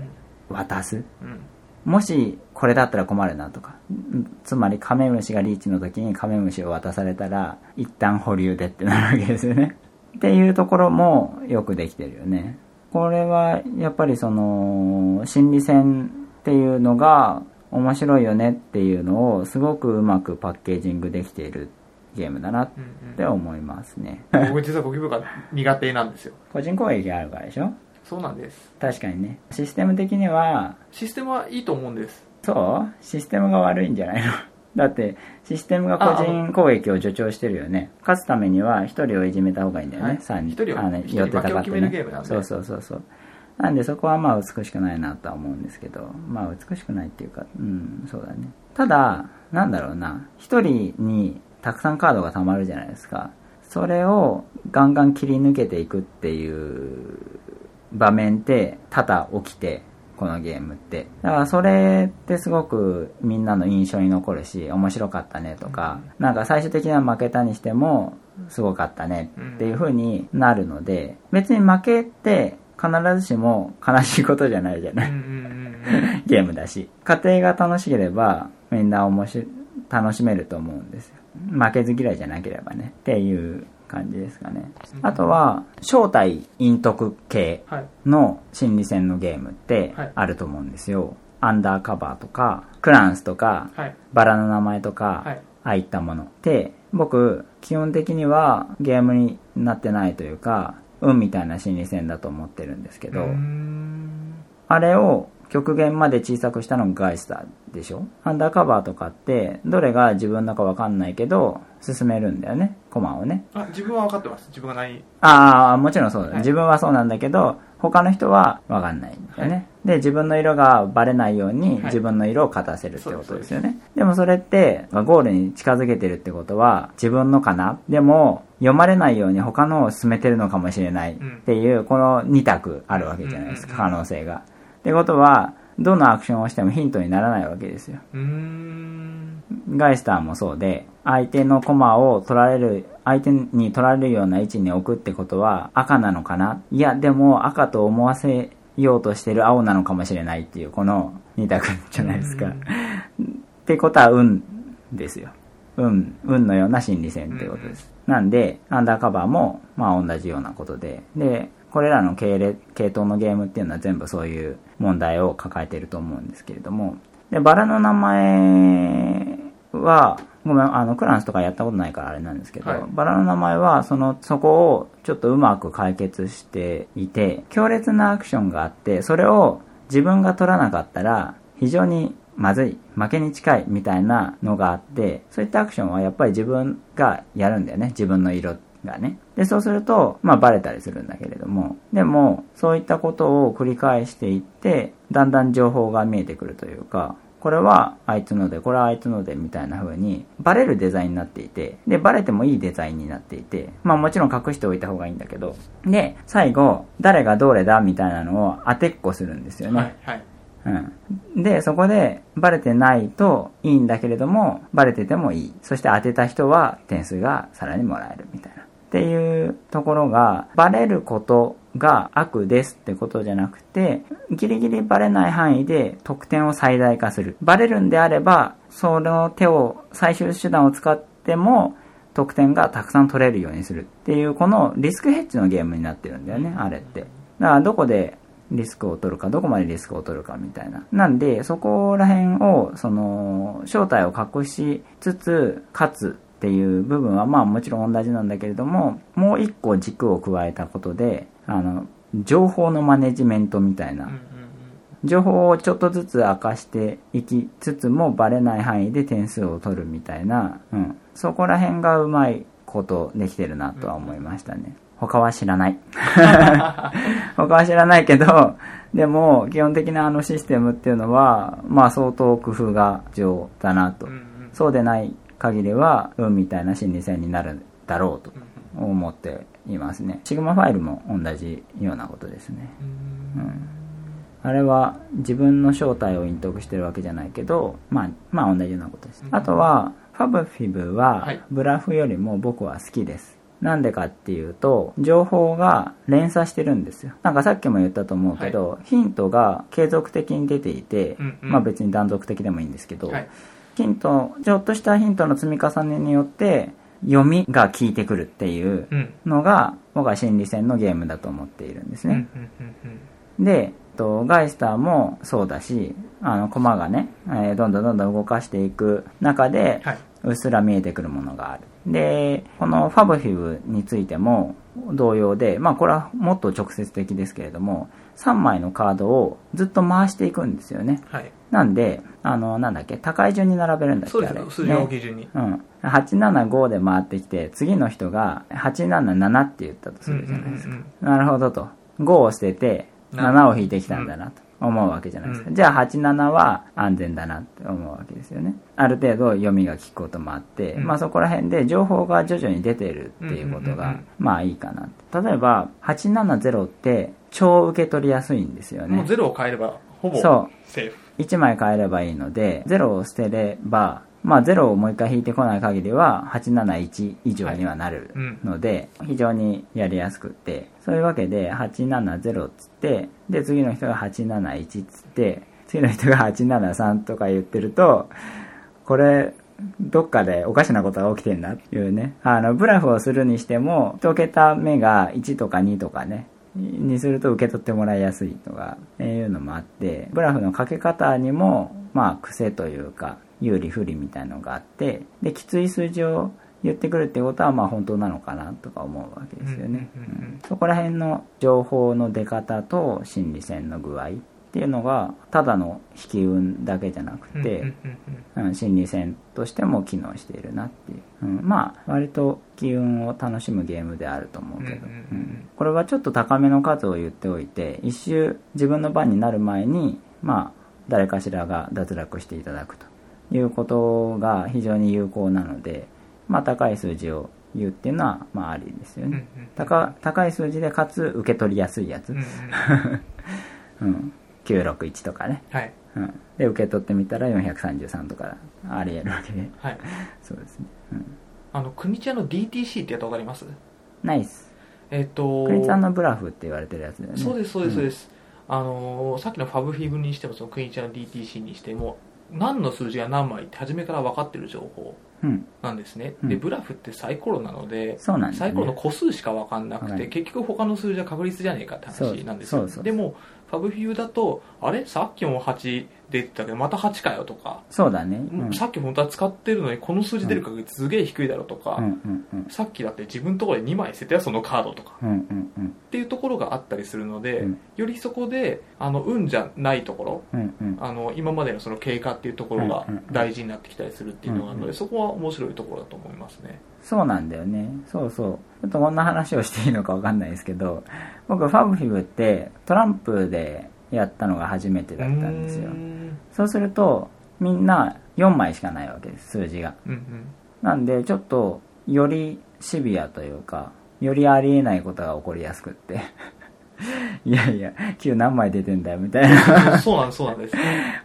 渡す。うんもしこれだったら困るなとか。うんつまりカメムシがリーチの時にカメムシを渡されたら一旦保留でってなるわけですよね。[laughs] っていうところもよくできてるよね。これはやっぱりその心理戦っていうのが面白いよねっていうのをすごくうまくパッケージングできているゲームだなっうんて思いますね。うん僕実はゴキブリが苦手なんですよ [laughs] 個人攻撃があるからでしょ？そうなんです確かにねシステム的にはシステムはいいと思うんですそう？システムが悪いんじゃないの？[laughs] だってシステムが個人攻撃を助長してるよね。勝つためには1人をいじめた方がいいんだよね、はい3一人を。あの一人寄ってたかってそうそうそうそう。なんでそこはまあ美しくないなとは思うんですけどまあ美しくないっていうかうんそうだね。ただなんだろうな。1人にたくさんカードが貯まるじゃないですか。それをガンガン切り抜けていくっていう場面って多々起きてこのゲームって。だからそれってすごくみんなの印象に残るし面白かったねとかなんか最終的には負けたにしてもすごかったねっていう風になるので別に負けって必ずしも悲しいことじゃないじゃない？うんうんうん [laughs] ゲームだし。家庭が楽しければみんな面白い楽しめると思うんですよ。負けず嫌いじゃなければね。っていう感じですかね。あとは正体陰徳系はい。の心理戦のゲームってはい。あると思うんですよ、アンダーカバーとかクランスとかはい。バラの名前とか、はい。ああいったもので僕基本的にはゲームになってないというか運みたいな心理戦だと思ってるんですけど、あれを極限まで小さくしたのがガイスターでしょ？アンダーカバーとかってどれが自分のかわかんないけど進めるんだよね。コマをね。あ自分は分かってます。自分が何ああもちろんそうだ、はい。自分はそうなんだけど他の人はわかんないんだよね、はい。で自分の色がバレないようにはい。自分の色を勝たせるってことですよね、でもそれってゴールに近づけてるってことは自分のかな？でも読まれないように他のを進めてるのかもしれないっていうこの2択あるわけじゃないですか。うん。可能性が。ってことはどのアクションをしてもヒントにならないわけですよガイスターもそうで、相手のコマを取られる、相手に取られるような位置に置くってことは赤なのかな？いや、でも赤と思わせようとしてる青なのかもしれないっていう、この二択じゃないですか。ってことは運ですよ。運、運のような心理戦ってことです。なんで、アンダーカバーも、まあ同じようなことで、で、これらの系列系統のゲームっていうのは全部そういう問題を抱えていると思うんですけれども、で、バラの名前は、ごめん、あの、クランスとかやったことないからあれなんですけど、はい。バラの名前は、その、そこをちょっとうまく解決していて、強烈なアクションがあって、それを自分が取らなかったら、非常にまずい、負けに近いみたいなのがあって、そういったアクションはやっぱり自分がやるんだよね、自分の色がね。で、そうすると、まあバレたりするんだけれども、でも、そういったことを繰り返していって、だんだん情報が見えてくるというか、これはあいつので、これはあいつのでみたいな風に、バレるデザインになっていて、で、バレてもいいデザインになっていて、まあもちろん隠しておいた方がいいんだけど、で、最後、誰がどれだみたいなのを当てっこするんですよね。はいはいうん。で、そこで、バレてないといいんだけれども、バレててもいい。そして当てた人は点数がさらにもらえるみたいな。っていうところが、バレることが悪ですってことじゃなくて、ギリギリバレない範囲で得点を最大化する。バレるんであれば、その手を、最終手段を使っても、得点がたくさん取れるようにするっていう、このリスクヘッジのゲームになってるんだよね、あれって。だからどこでリスクを取るか、どこまでリスクを取るかみたいな。なんで、そこら辺を、その、正体を隠しつつ、勝つっていう部分は、まあもちろん同じなんだけれども、もう一個軸を加えたことで、あの、情報のマネジメントみたいな。情報をちょっとずつ明かしていきつつもバレない範囲で点数を取るみたいな、うん、そこら辺がうまいことできてるなとは思いましたね。他は知らない。[laughs] [laughs] 他は知らないけど、でも基本的なあのシステムっていうのは、まあ相当工夫が必要だなと。そうでない限りは、運みたいな心理戦になるだろうとうん思っていますね。シグマファイルも同じようなことですね。うんうんあれは自分の正体を隠匿してるわけじゃないけど、まあ、まあ同じようなことです。うんあとは、ファブフィブははいブラフよりも僕は好きです。なんでかっていうと、情報が連鎖してるんですよ。なんかさっきも言ったと思うけど、ヒントが継続的に出ていて、うんうんまあ別に断続的でもいいんですけど、はいヒント、ちょっとしたヒントの積み重ねによって、読みが効いてくるっていううんのが、僕は心理戦のゲームだと思っているんですね。で、とガイスターもそうだし、あの、コマがね、えーどんどんどんどん動かしていく中で、はいうっすら見えてくるものがある。で、このファブフィブについても同様で、まあこれはもっと直接的ですけれども、3枚のカードをずっと回していくんですよね。はい。なんで、あの、なんだっけ、高い順に並べるんだっけ、あれ。そうですよ。数字をね基準に。うん。875で回ってきて、次の人が877って言ったとするじゃないですか。うんうんなるほどと。5を捨てて、な7を引いてきたんだなと思うわけじゃないですか。うんじゃあ87は安全だなって思うわけですよね。ある程度読みが効くこともあって、うんまあそこら辺で情報が徐々に出てるっていうことがまあいいかな。例えば、870って超受け取りやすいんですようん。もうね。ゼロを変えれば、ほぼそうセーフ。1枚変えればいいので、0を捨てれば、まあ0をもう一回引いてこない限りは871以上にはなるので、非常にやりやすくって、そういうわけで870っつって、で次の人が871っつって、次の人が873とか言ってると、これ、どっかでおかしなことが起きてんなっていうね。あの、ブラフをするにしても、一桁目が1とか2とかね、にすると受け取ってもらいやすいとか、えーいうのもあって、ブラフのかけ方にも、まあ、癖というか、有利不利みたいのがあって、で、きつい数字を言ってくるってことは、まあ、本当なのかなとか思うわけですよね。うんそこら辺の情報の出方と心理戦の具合っていうのが、ただの引き運だけじゃなくて、うんうんうんうん、心理戦としても機能しているなっていう、うん、まあ割と機運を楽しむゲームであると思うけど、うん。うん。これはちょっと高めの数を言っておいて一周自分の番になる前にまあ誰かしらが脱落していただくということが非常に有効なのでまあ高い数字を言うっていうのはまあありですよね、うんうん高高い数字でかつ受け取りやすいやつ、うんうんうん、[laughs] 961とかね、はい。うん、で受け取ってみたら433とかありえるわけではい。[laughs] そうですね。うん。あの、国茶の DTC ってやったことあります？ナイス。えっと、クリツァンのブラフって言われてるやつだよね。そうです、そうです、そうですす。あのーさっきのファブフィブにしても、そのクイーンチャーの DTC にしても、何の数字が何枚って初めから分かってる情報うん。なんですね。うんで、ブラフってサイコロなので、ね。サイコロの個数しか分かんなくて、はい結局他の数字は確率じゃねえかって話なんですよ。でも、ファブフィブだと、あれ？さっきも8出てたけど、また8かよとか、そうだね。うん。さっき本当は使ってるのにこの数字出る確率すげえ低いだろうとか、うんうんうん。さっきだって自分のところで2枚捨てたよそのカードとかうんうんうん。っていうところがあったりするので、うんよりそこであの運じゃないところうんうん。あの今までのその経過っていうところが大事になってきたりするっていうのがあるので、そこは面白いところだと思いますねそうなんだよね。そうそう。ちょっとこんな話をしていいのかわかんないですけど、僕、ファブフィブってトランプでやったのが初めてだったんですよそうすると、みんな4枚しかないわけです、数字が。うんうんなんで、ちょっと、よりシビアというか、よりありえないことが起こりやすくって。[laughs] いやいや、9何枚出てんだよ、みたいなそうなんですそうなんです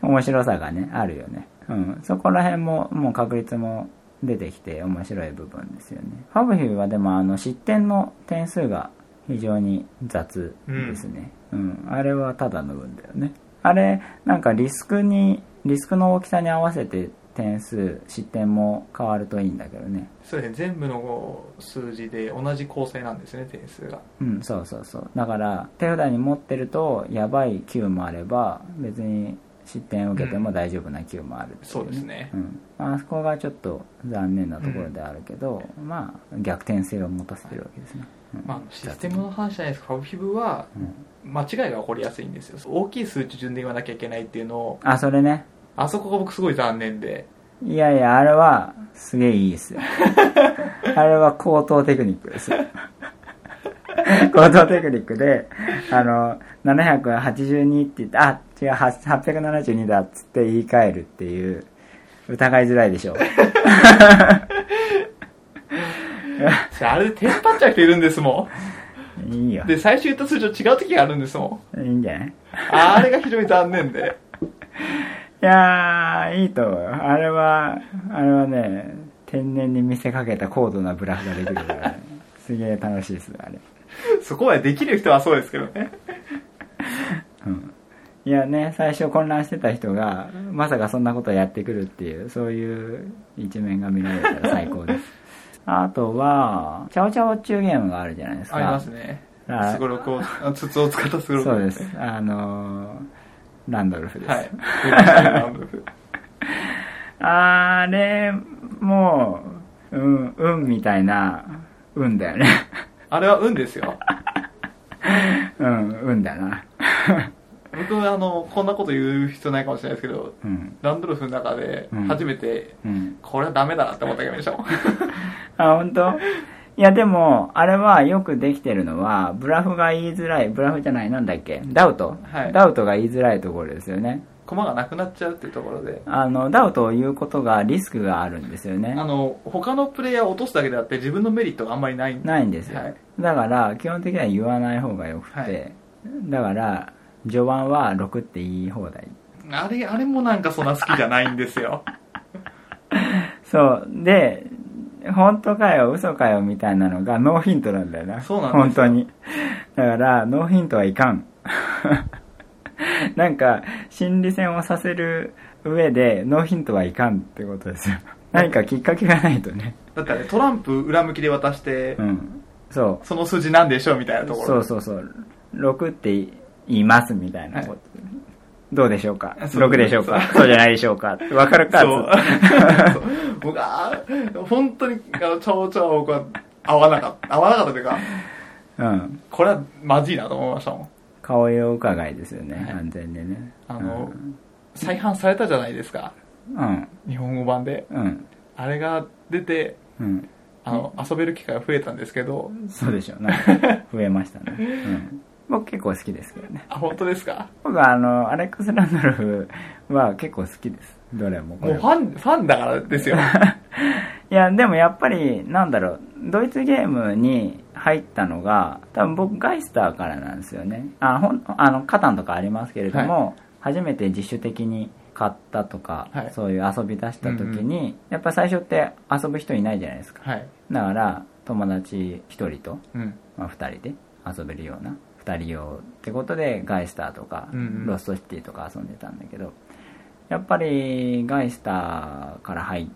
面白さがね、あるよね。うん。そこら辺も、もう確率も出てきて面白い部分ですよね。ファブヒューはでも、あの、失点の点数が非常に雑ですね。うん。あれはただの運だよね。あれ、なんかリスクに、リスクの大きさに合わせて点数、失点も変わるといいんだけどね。そうですね全部の数字で同じ構成なんですね点数がうん、そうそうそう。だから、手札に持ってると、やばい9もあれば、別に失点を受けても大丈夫な9もあるっていそうですねうん。あそこがちょっと残念なところであるけど、まあ、逆転性を持たせてるわけですね。うんまあ、システムの話じゃないですかファブフィブはうん間違いが起こりやすいんですよ大きい数値順で言わなきゃいけないっていうのをあ、それね。あそこが僕すごい残念でいやいや、あれは、すげえいいですよ。[laughs] あれは高等テクニックですよ。高等テクニックで、あの、782って言って、あ、違う、872だっつって言い換えるっていう、疑いづらいでしょ。[laughs] あれでテンパっちゃう人いるんですもいいよん。で最初言った数字と違う時があるんですもんいいんじゃない？あれが非常に残念でいやー、いいと思うよ。あれは、あれはね、天然に見せかけた高度なブラフができるから、ね、すげえ楽しいです、あれ。そこまでできる人はそうですけどねうん。いやね、最初混乱してた人が、まさかそんなことやってくるっていう、そういう一面が見られたら最高です。[laughs] あとは、チャオチャオっていうゲームがあるじゃないですか。ありますねあすごろくをあ筒を使ったすごろくそうです。あのーランドルフです。はいランドルフ [laughs] あれ、もう、うん、運みたいな運だよねあれは運ですよ。[laughs] うん運だな僕あの、こんなこと言う必要ないかもしれないですけど、うん。ランドルフの中でうん。初めて、うん。これはダメだなって思ったゲームでしょ。あ本当？いやでもあれはよくできてるのはブラフが言いづらいブラフじゃないなんだっけ？ダウト、はい。ダウトが言いづらいところですよね。駒がなくなっちゃうっていうところで。あのダウトを言うことがリスクがあるんですよね。あの、他のプレイヤーを落とすだけであって自分のメリットがあんまりない。んで。ないんですよ、はい。だから基本的には言わない方がよくて、はい。だから序盤は6って言い放題。あれ、あれもなんかそんな好きじゃないんですよ。[laughs] そう。で本当かよ嘘かよみたいなのがノーヒントなんだよな。そうなんですよ。本当に。だからノーヒントはいかん。[laughs] なんか心理戦をさせる上でノーヒントはいかんってことですよ。何かきっかけがないとね。だってトランプ裏向きで渡して、うん。そう。その数字なんでしょうみたいなところ。そうそうそう。6って言いますみたいなこと、どうでしょうか？そう。6でしょうか？そう。じゃないでしょうか？わかるか？そう。[laughs] 僕は、本当に、あの、ちょうちょ僕は合わなかった。合わなかったというか、うん。これはまずいなと思いましたもん。顔色伺いですよね、はい。完全にね。あの、再販されたじゃないですか。うん。日本語版で。うん。あれが出て、うん。あの、遊べる機会が増えたんですけど、そうでしょうね。[laughs] 増えましたね、うん、僕結構好きですけどね。あ、本当ですか？僕はあのアレックス・ランドルフは結構好きです。どれもこれも。もうファン、ファンだからですよ。[laughs] いやでもやっぱりなんだろう。ドイツゲームに入ったのが多分僕ガイスターからなんですよね。あほんあのカタンとかありますけれども、初めて自主的に買ったとか、はい。そういう遊び出した時に、やっぱ最初って遊ぶ人いないじゃないですか。はい。だから友達1人と、うん。まあ、2人で遊べるような2人用ってことでガイスターとか、うんうん。ロストシティとか遊んでたんだけどやっぱりガイスターから入っ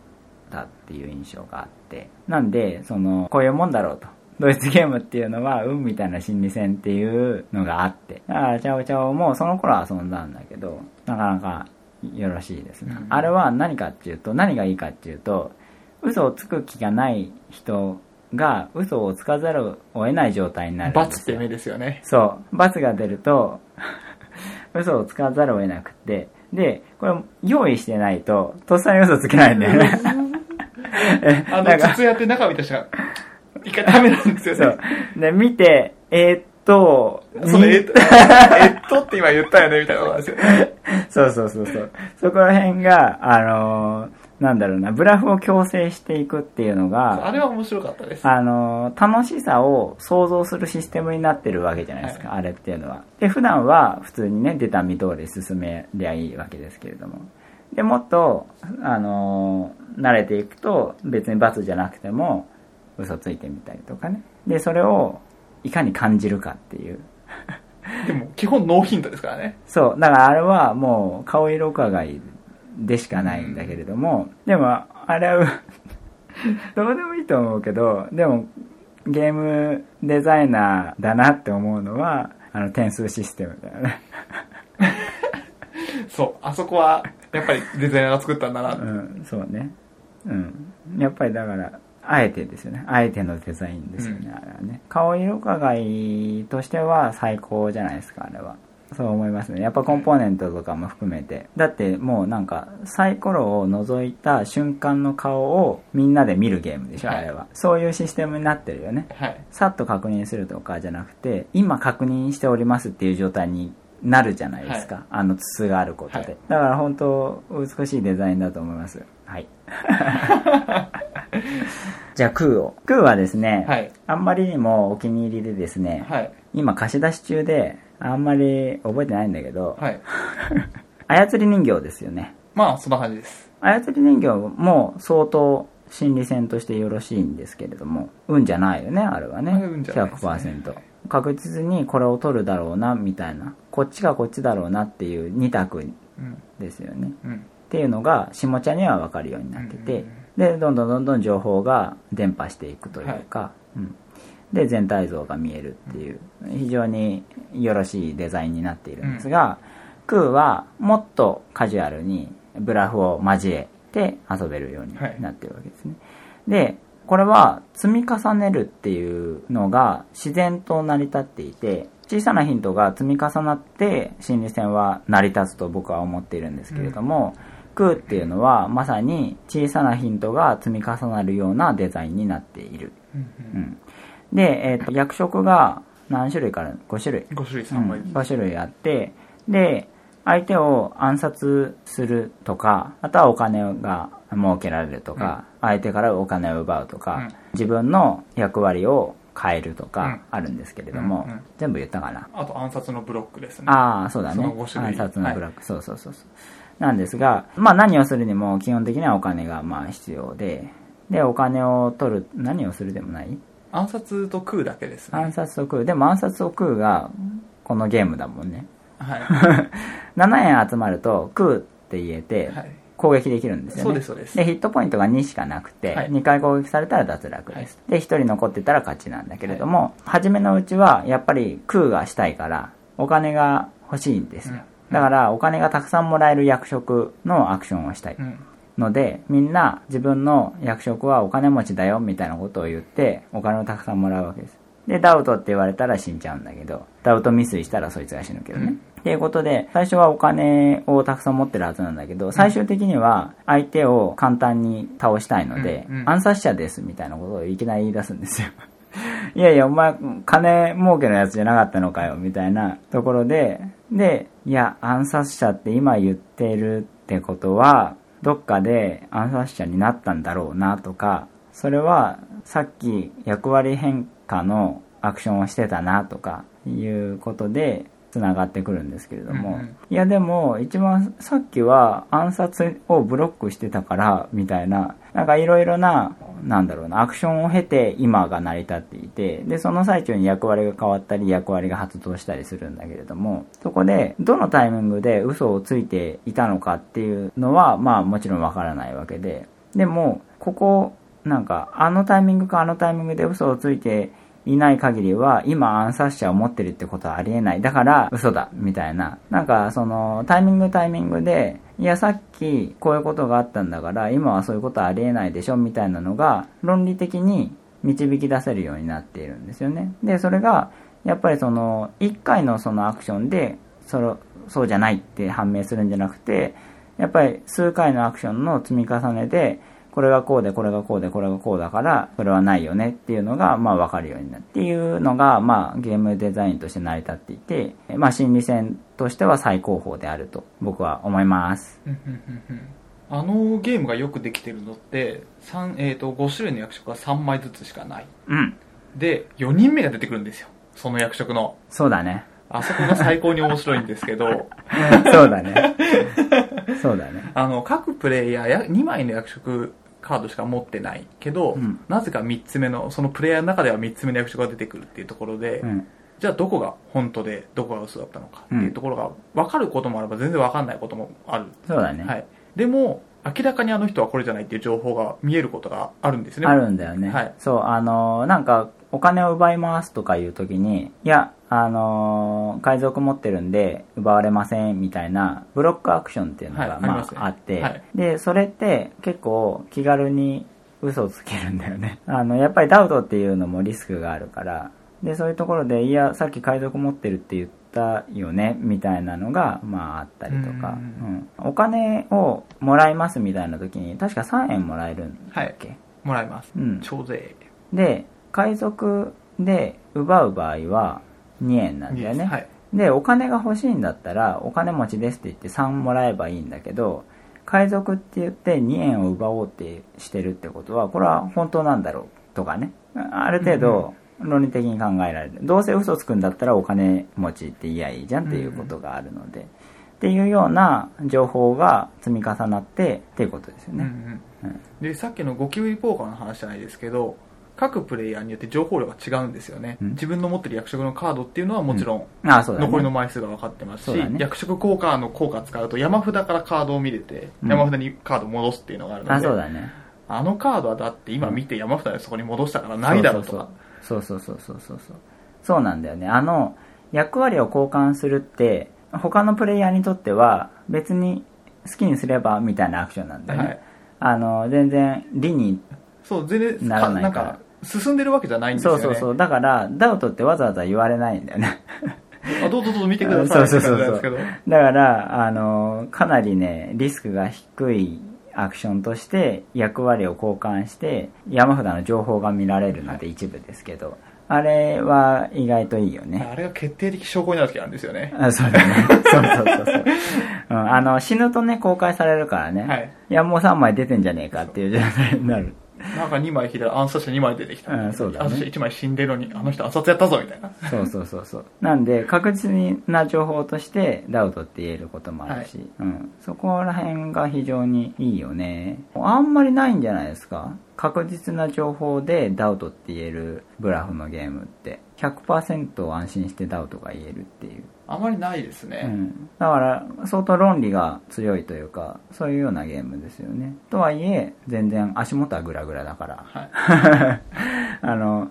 たっていう印象があってなんでそのこういうもんだろうと。ドイツゲームっていうのは運みたいな心理戦っていうのがあってだからチャオチャオもその頃は遊んだんだけどなかなかよろしいですね、うん。あれは何かっていうと何がいいかっていうと嘘をつく気がない人が嘘をつかざるを得ない状態になるんですよ。罰って目ですよね。そう。罰が出ると [laughs] 嘘をつかざるを得なくって。でこれ用意してないととっさに嘘つけないんだよね。[laughs] えあの、筒やって中見た人が、一回ダメなんですよそねう。で見てえーっとそれ、えっと、[laughs] えっとって今言ったよねみたいなことですよ。そうそうそうそう。そこら辺があのーなんだろうなブラフを強制していくっていうのがあれは面白かったです。あの、楽しさを想像するシステムになってるわけじゃないですか、あれっていうのは。で、普段は普通にね、出た見通り進めりゃいいわけですけれども。で、もっと、あの、慣れていくと、別に罰じゃなくても、嘘ついてみたりとかね。で、それを、いかに感じるかっていう。でも、基本ノーヒントですからね。そう、だからあれはもう、顔色伺いでしかないんだけれども、でも、あれは、[laughs] どうでもいいと思うけど、でも、ゲームデザイナーだなって思うのは、あの、点数システムだよね。[laughs] そう。あそこは、やっぱりデザイナーが作ったんだな。うん、そうね。うん。やっぱりだから、あえてですよね。あえてのデザインですよね、うんあれはね。顔色伺いとしては最高じゃないですか、あれは。そう思いますね。やっぱコンポーネントとかも含めて。だってもうなんか、サイコロを覗いた瞬間の顔をみんなで見るゲームでしょ、はいあれは。そういうシステムになってるよね。はい。さっと確認するとかじゃなくて、今確認しておりますっていう状態になるじゃないですか。あの筒があることで。はいだから本当、美しいデザインだと思います。はい。[laughs] じゃあ、クーを。クーはですね、はい。あんまりにもお気に入りでですね、はい。今貸し出し中で、あんまり覚えてないんだけど、はい。[laughs] 操り人形ですよね。まあ、そんな感じです。操り人形も相当心理戦としてよろしいんですけれども、運じゃないよね、あれはね。あれ運じゃないですね100%。確実にこれを取るだろうな、みたいな。こっちかこっちだろうなっていう2択うん。ですよね。うん。っていうのが、下茶には分かるようになってて、で、どんどんどんどん情報が伝播していくというか、うん。で、全体像が見えるっていう、非常によろしいデザインになっているんですが、クーはもっとカジュアルにブラフを交えて遊べるようになってるわけですね。で、これは積み重ねるっていうのが自然と成り立っていて、小さなヒントが積み重なって心理戦は成り立つと僕は思っているんですけれども、空っていうのはまさに小さなヒントが積み重なるようなデザインになっている。うん、で、えっ、と、役職が何種類から ?5 種類。5種類3枚ずつ。5種類あって、で、相手を暗殺するとか、あとはお金が設けられるとか、相手からお金を奪うとか、うん自分の役割を変えるとかうんあるんですけれども、うんうん全部言ったかな。あと暗殺のブロックですね。ああ、そうだねその5。種類暗殺のブラック、そうそうそうそう。なんですが、まあ何をするにも基本的にはお金がまあ必要で、で、お金を取る、何をするでもない暗殺と空だけですね。暗殺と空。でも暗殺と空がこのゲームだもんね。はい。[laughs] 7円集まると空って言えてはい。攻撃できるんですよね。そうですそうですヒットポイントが2しかなくて、はい2回攻撃されたら脱落です。で、1人残ってたら勝ちなんだけれども、初めのうちはやっぱり空がしたいから、お金が欲しいんですよ。うんだから、お金がたくさんもらえる役職のアクションをしたい。うん。ので、みんな自分の役職はお金持ちだよみたいなことを言って、お金をたくさんもらうわけです。で、ダウトって言われたら死んじゃうんだけど、ダウト未遂したらそいつが死ぬけどね。うんっていうことで、最初はお金をたくさん持ってるはずなんだけど、最終的には相手を簡単に倒したいので、暗殺者ですみたいなことをいきなり言い出すんですよ。[laughs] いやいや、お前、金儲けのやつじゃなかったのかよ、みたいなところで、で、いや、暗殺者って今言ってるってことは、どっかで暗殺者になったんだろうなとか、それはさっき役割変化のアクションをしてたなとかいうことで繋がってくるんですけれども、うんうん。いやでも一番さっきは暗殺をブロックしてたからみたいな、なんかいろいろな、なんだろうな、アクションを経て今が成り立っていて、で、その最中に役割が変わったり役割が発動したりするんだけれども、そこでどのタイミングで嘘をついていたのかっていうのは、まあもちろんわからないわけで、でも、ここ、なんか、あのタイミングかあのタイミングで嘘をついていない限りは、今暗殺者を持ってるってことはありえない。だから、嘘だ、みたいな。なんか、その、タイミングタイミングで、いや、さっきこういうことがあったんだから、今はそういうことはありえないでしょ、みたいなのが、論理的に導き出せるようになっているんですよね。で、それが、やっぱりその、一回のそのアクションで、その、そうじゃないって判明するんじゃなくて、やっぱり数回のアクションの積み重ねで、これがこうで、これがこうで、これがこうだから、それはないよねっていうのが、まあわかるようになるっていうのが、まあゲームデザインとして成り立っていて、まあ心理戦としては最高峰であると僕は思います。あのゲームがよくできてるのって、三えー、と5種類の役職が3枚ずつしかない。うん。で、4人目が出てくるんですよ。その役職の。そうだね。あそこが最高に面白いんですけど、そうだね。そうだね。[laughs] あの、各プレイヤーや2枚の役職カードしか持ってないけど、うんなぜか3つ目の、そのプレイヤーの中では3つ目の役職が出てくるっていうところで、うん。じゃあどこが本当でどこが嘘だったのかっていうところが分かることもあれば全然分かんないこともある。そうだね。はい。でも、明らかにあの人はこれじゃないっていう情報が見えることがあるんですね。あるんだよね。はいそう、あのーなんか、お金を奪いますとかいうときに、いや、あのー海賊持ってるんで奪われませんみたいなブロックアクションっていうのが、まあはいますね。あって、はい。で、それって結構気軽に嘘をつけるんだよね。[laughs] あの、やっぱりダウトっていうのもリスクがあるから、で、そういうところで、いや、さっき海賊持ってるって言ったよね、みたいなのが、まああったりとか、ううん。お金をもらいますみたいな時に、確か3円もらえるんだっけ、もらいます。うん。徴税。で、海賊で奪う場合は2円なんだよね。はい。で、お金が欲しいんだったら、お金持ちですって言って3もらえばいいんだけど、海賊って言って2円を奪おうってしてるってことは、これは本当なんだろうとかね。ある程度論理的に考えられる。どうせ嘘つくんだったらお金持ちって言いやいいじゃんっていうことがあるので。っていうような情報が積み重なってっていうことですようんね。うんうんで、さっきのゴキブリポーカーの話じゃないですけど、各プレイヤーによって情報量が違うんですよね。うん自分の持ってる役職のカードっていうのはもちろん、ああ、そうだね。残りの枚数が分かってますし、ね役職効果の効果使うと山札からカードを見れて、うん山札にカードを戻すっていうのがあるので、あ、そうだね。あのカードはだって今見て山札でそこに戻したからないだろうとか。そうそうそうそうそうそうそうなんだよねあの役割を交換するって他のプレイヤーにとっては別に好きにすればみたいなアクションなんだよね、はいあの全然理にそう全然ならないから進んでるわけじゃないんですよね。そうそうそう。だからダウトってわざわざ言われないんだよね。あどうぞどうぞ見てください。[laughs] そうそうそうそう。だからあのかなりねリスクが低いアクションとして役割を交換して山札の情報が見られるので一部ですけど、あれは意外といいよね。あれが決定的証拠になる時あるんですよね。あそうだね。そうそうそうそう、うん、あの死ぬとね公開されるからね、はい。いやもう3枚出てんじゃねえかっていう状態になるなんか2枚引いたら暗殺者2枚出てきた、うんそうだね暗殺者1枚死んでるのにあの人暗殺やったぞみたいなそうそうそうそう。なんで、確実な情報としてダウトって言えることもあるし、うん。そこら辺が非常にいいよね。あんまりないんじゃないですか？確実な情報でダウトって言えるブラフのゲームって。100%安心してダウトが言えるっていう。あまりないですうね、ん。だから、相当論理が強いというか、そういうようなゲームですよね。とはいえ、全然足元はグラグラだから。はい [laughs] あの、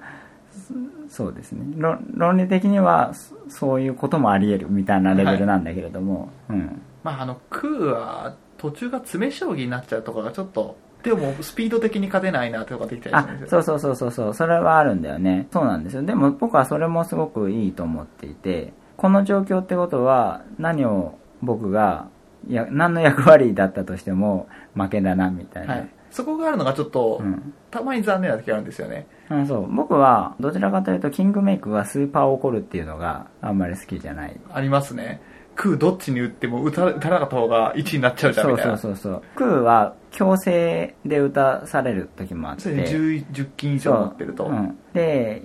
そそうですね論。論理的にはそそういうこともあり得るみたいなレベルなんだけれども、うん。まああのクーは途中が詰将棋になっちゃうとかがちょっとでもスピード的に勝てないなとかできたりあするんですよそうそうそうそうそう。それはあるんだよね。そうなんですよ。でも僕はそれもすごくいいと思っていてこの状況ってことは何を僕がいや何の役割だったとしても負けだなみたいな、はい、そこがあるのがちょっと、うん。たまに残念な時あるんですよね。あそう。僕はどちらかというとキングメイクがスーパー怒るっていうのがあんまり好きじゃない。ありますねクーどっちに打っても打た打たなかった方が1になっちゃうじゃんそうそみたいなう。そうそうクーは強制で打たされる時もあって。それで 10, 10金以上持ってると、そう。うん、で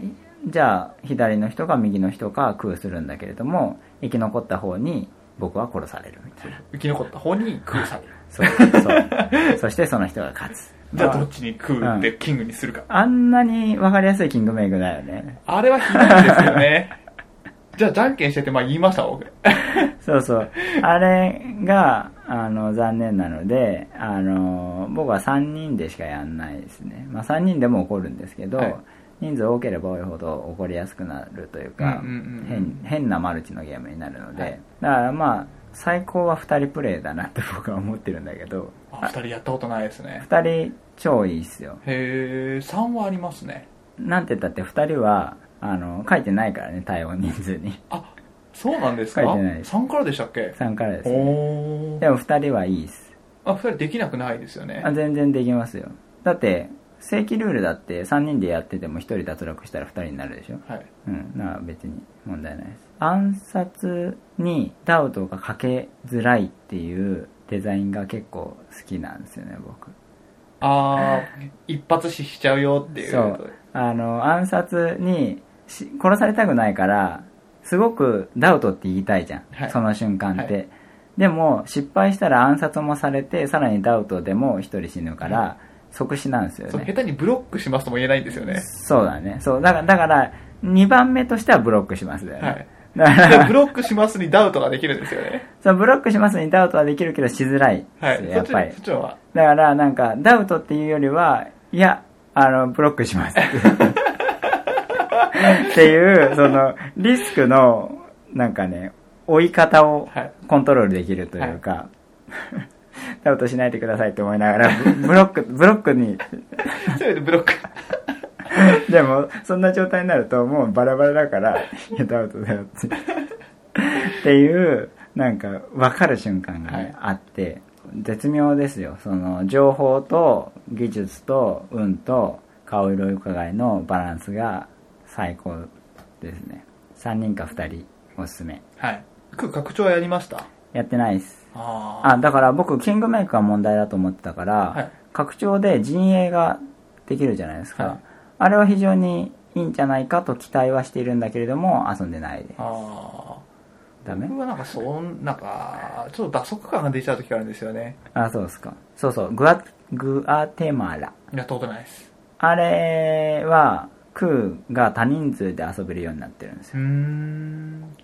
じゃあ左の人か右の人か空するんだけれども生き残った方に僕は殺されるみたいな。生き残った方にクーされる。そ [laughs] うそう。[laughs] そしてその人が勝つ。じゃあどっちにクーでキングにするか、あんなに分かりやすいキングメイクだよね。あれはひどいですよねじゃあじゃんけんしててまあ言いました僕 [laughs] そうそう。あれがあの残念なのであの僕は3人でしかやんないですね、まあ、3人でも起こるんですけど、はい。人数多ければ多いほど起こりやすくなるというか、うんうんうんうん。変変なマルチのゲームになるので、はい。だからまあ最高は2人プレイだなって [laughs] 僕は思ってるんだけど。あ2人やったことないですね。2人超いいっすよ。へえ3はありますね。なんて言ったって2人はあの書いてないからね対応人数に。あそうなんですか？書いてないです。3からでしたっけ？3からです、ね、でも2人はいいっす。あ2人できなくないですよね。あ全然できますよ。だって正規ルールだって3人でやってても1人脱落したら2人になるでしょ？はい。うんなら別に問題ないです。暗殺にダウトがかけづらいっていうデザインが結構好きなんですよね僕。ああ一発死しちゃうよっていうそう。あの暗殺にし殺されたくないからすごくダウトって言いたいじゃん、はい。その瞬間って、はい。でも失敗したら暗殺もされてさらにダウトでも1人死ぬから、即死なんですよね。そう下手にブロックしますとも言えないんですよね。そうだね。そうだからだから2番目としてはブロックしますだよね、はい。だかでらブロックしますにダウトができるんですよね。[laughs] そうブロックしますにダウトはできるけどしづらいはい。やっぱり。だからなんかダウトっていうよりはいやあのブロックします [laughs] っていうそのリスクのなんかね追い方をはい。コントロールできるというか、ダウトしないでくださいって思いながらブブロックブロックに。せめてブロック。でもそんな状態になるともうバラバラだからいやダウトだよって。っていうなんか分かる瞬間が、ねはい。あって絶妙ですよ。その情報と技術と運と顔色伺いのバランスが最高ですね。3人か2人おすすめ。はい。拡張はやりました？やってないです。ああだから僕キングメイクが問題だと思ってたから、はい。拡張で陣営ができるじゃないですか、はい。あれは非常にいいんじゃないかと期待はしているんだけれども遊んでないであダメ？僕はなんかそんなんかちょっと打足感が出ちゃう時があるんですよね。あそうですか。そうそう。グアグアテマラ。やったことないです。あれはクーが多人数で遊べるようになってるんですよ。ん。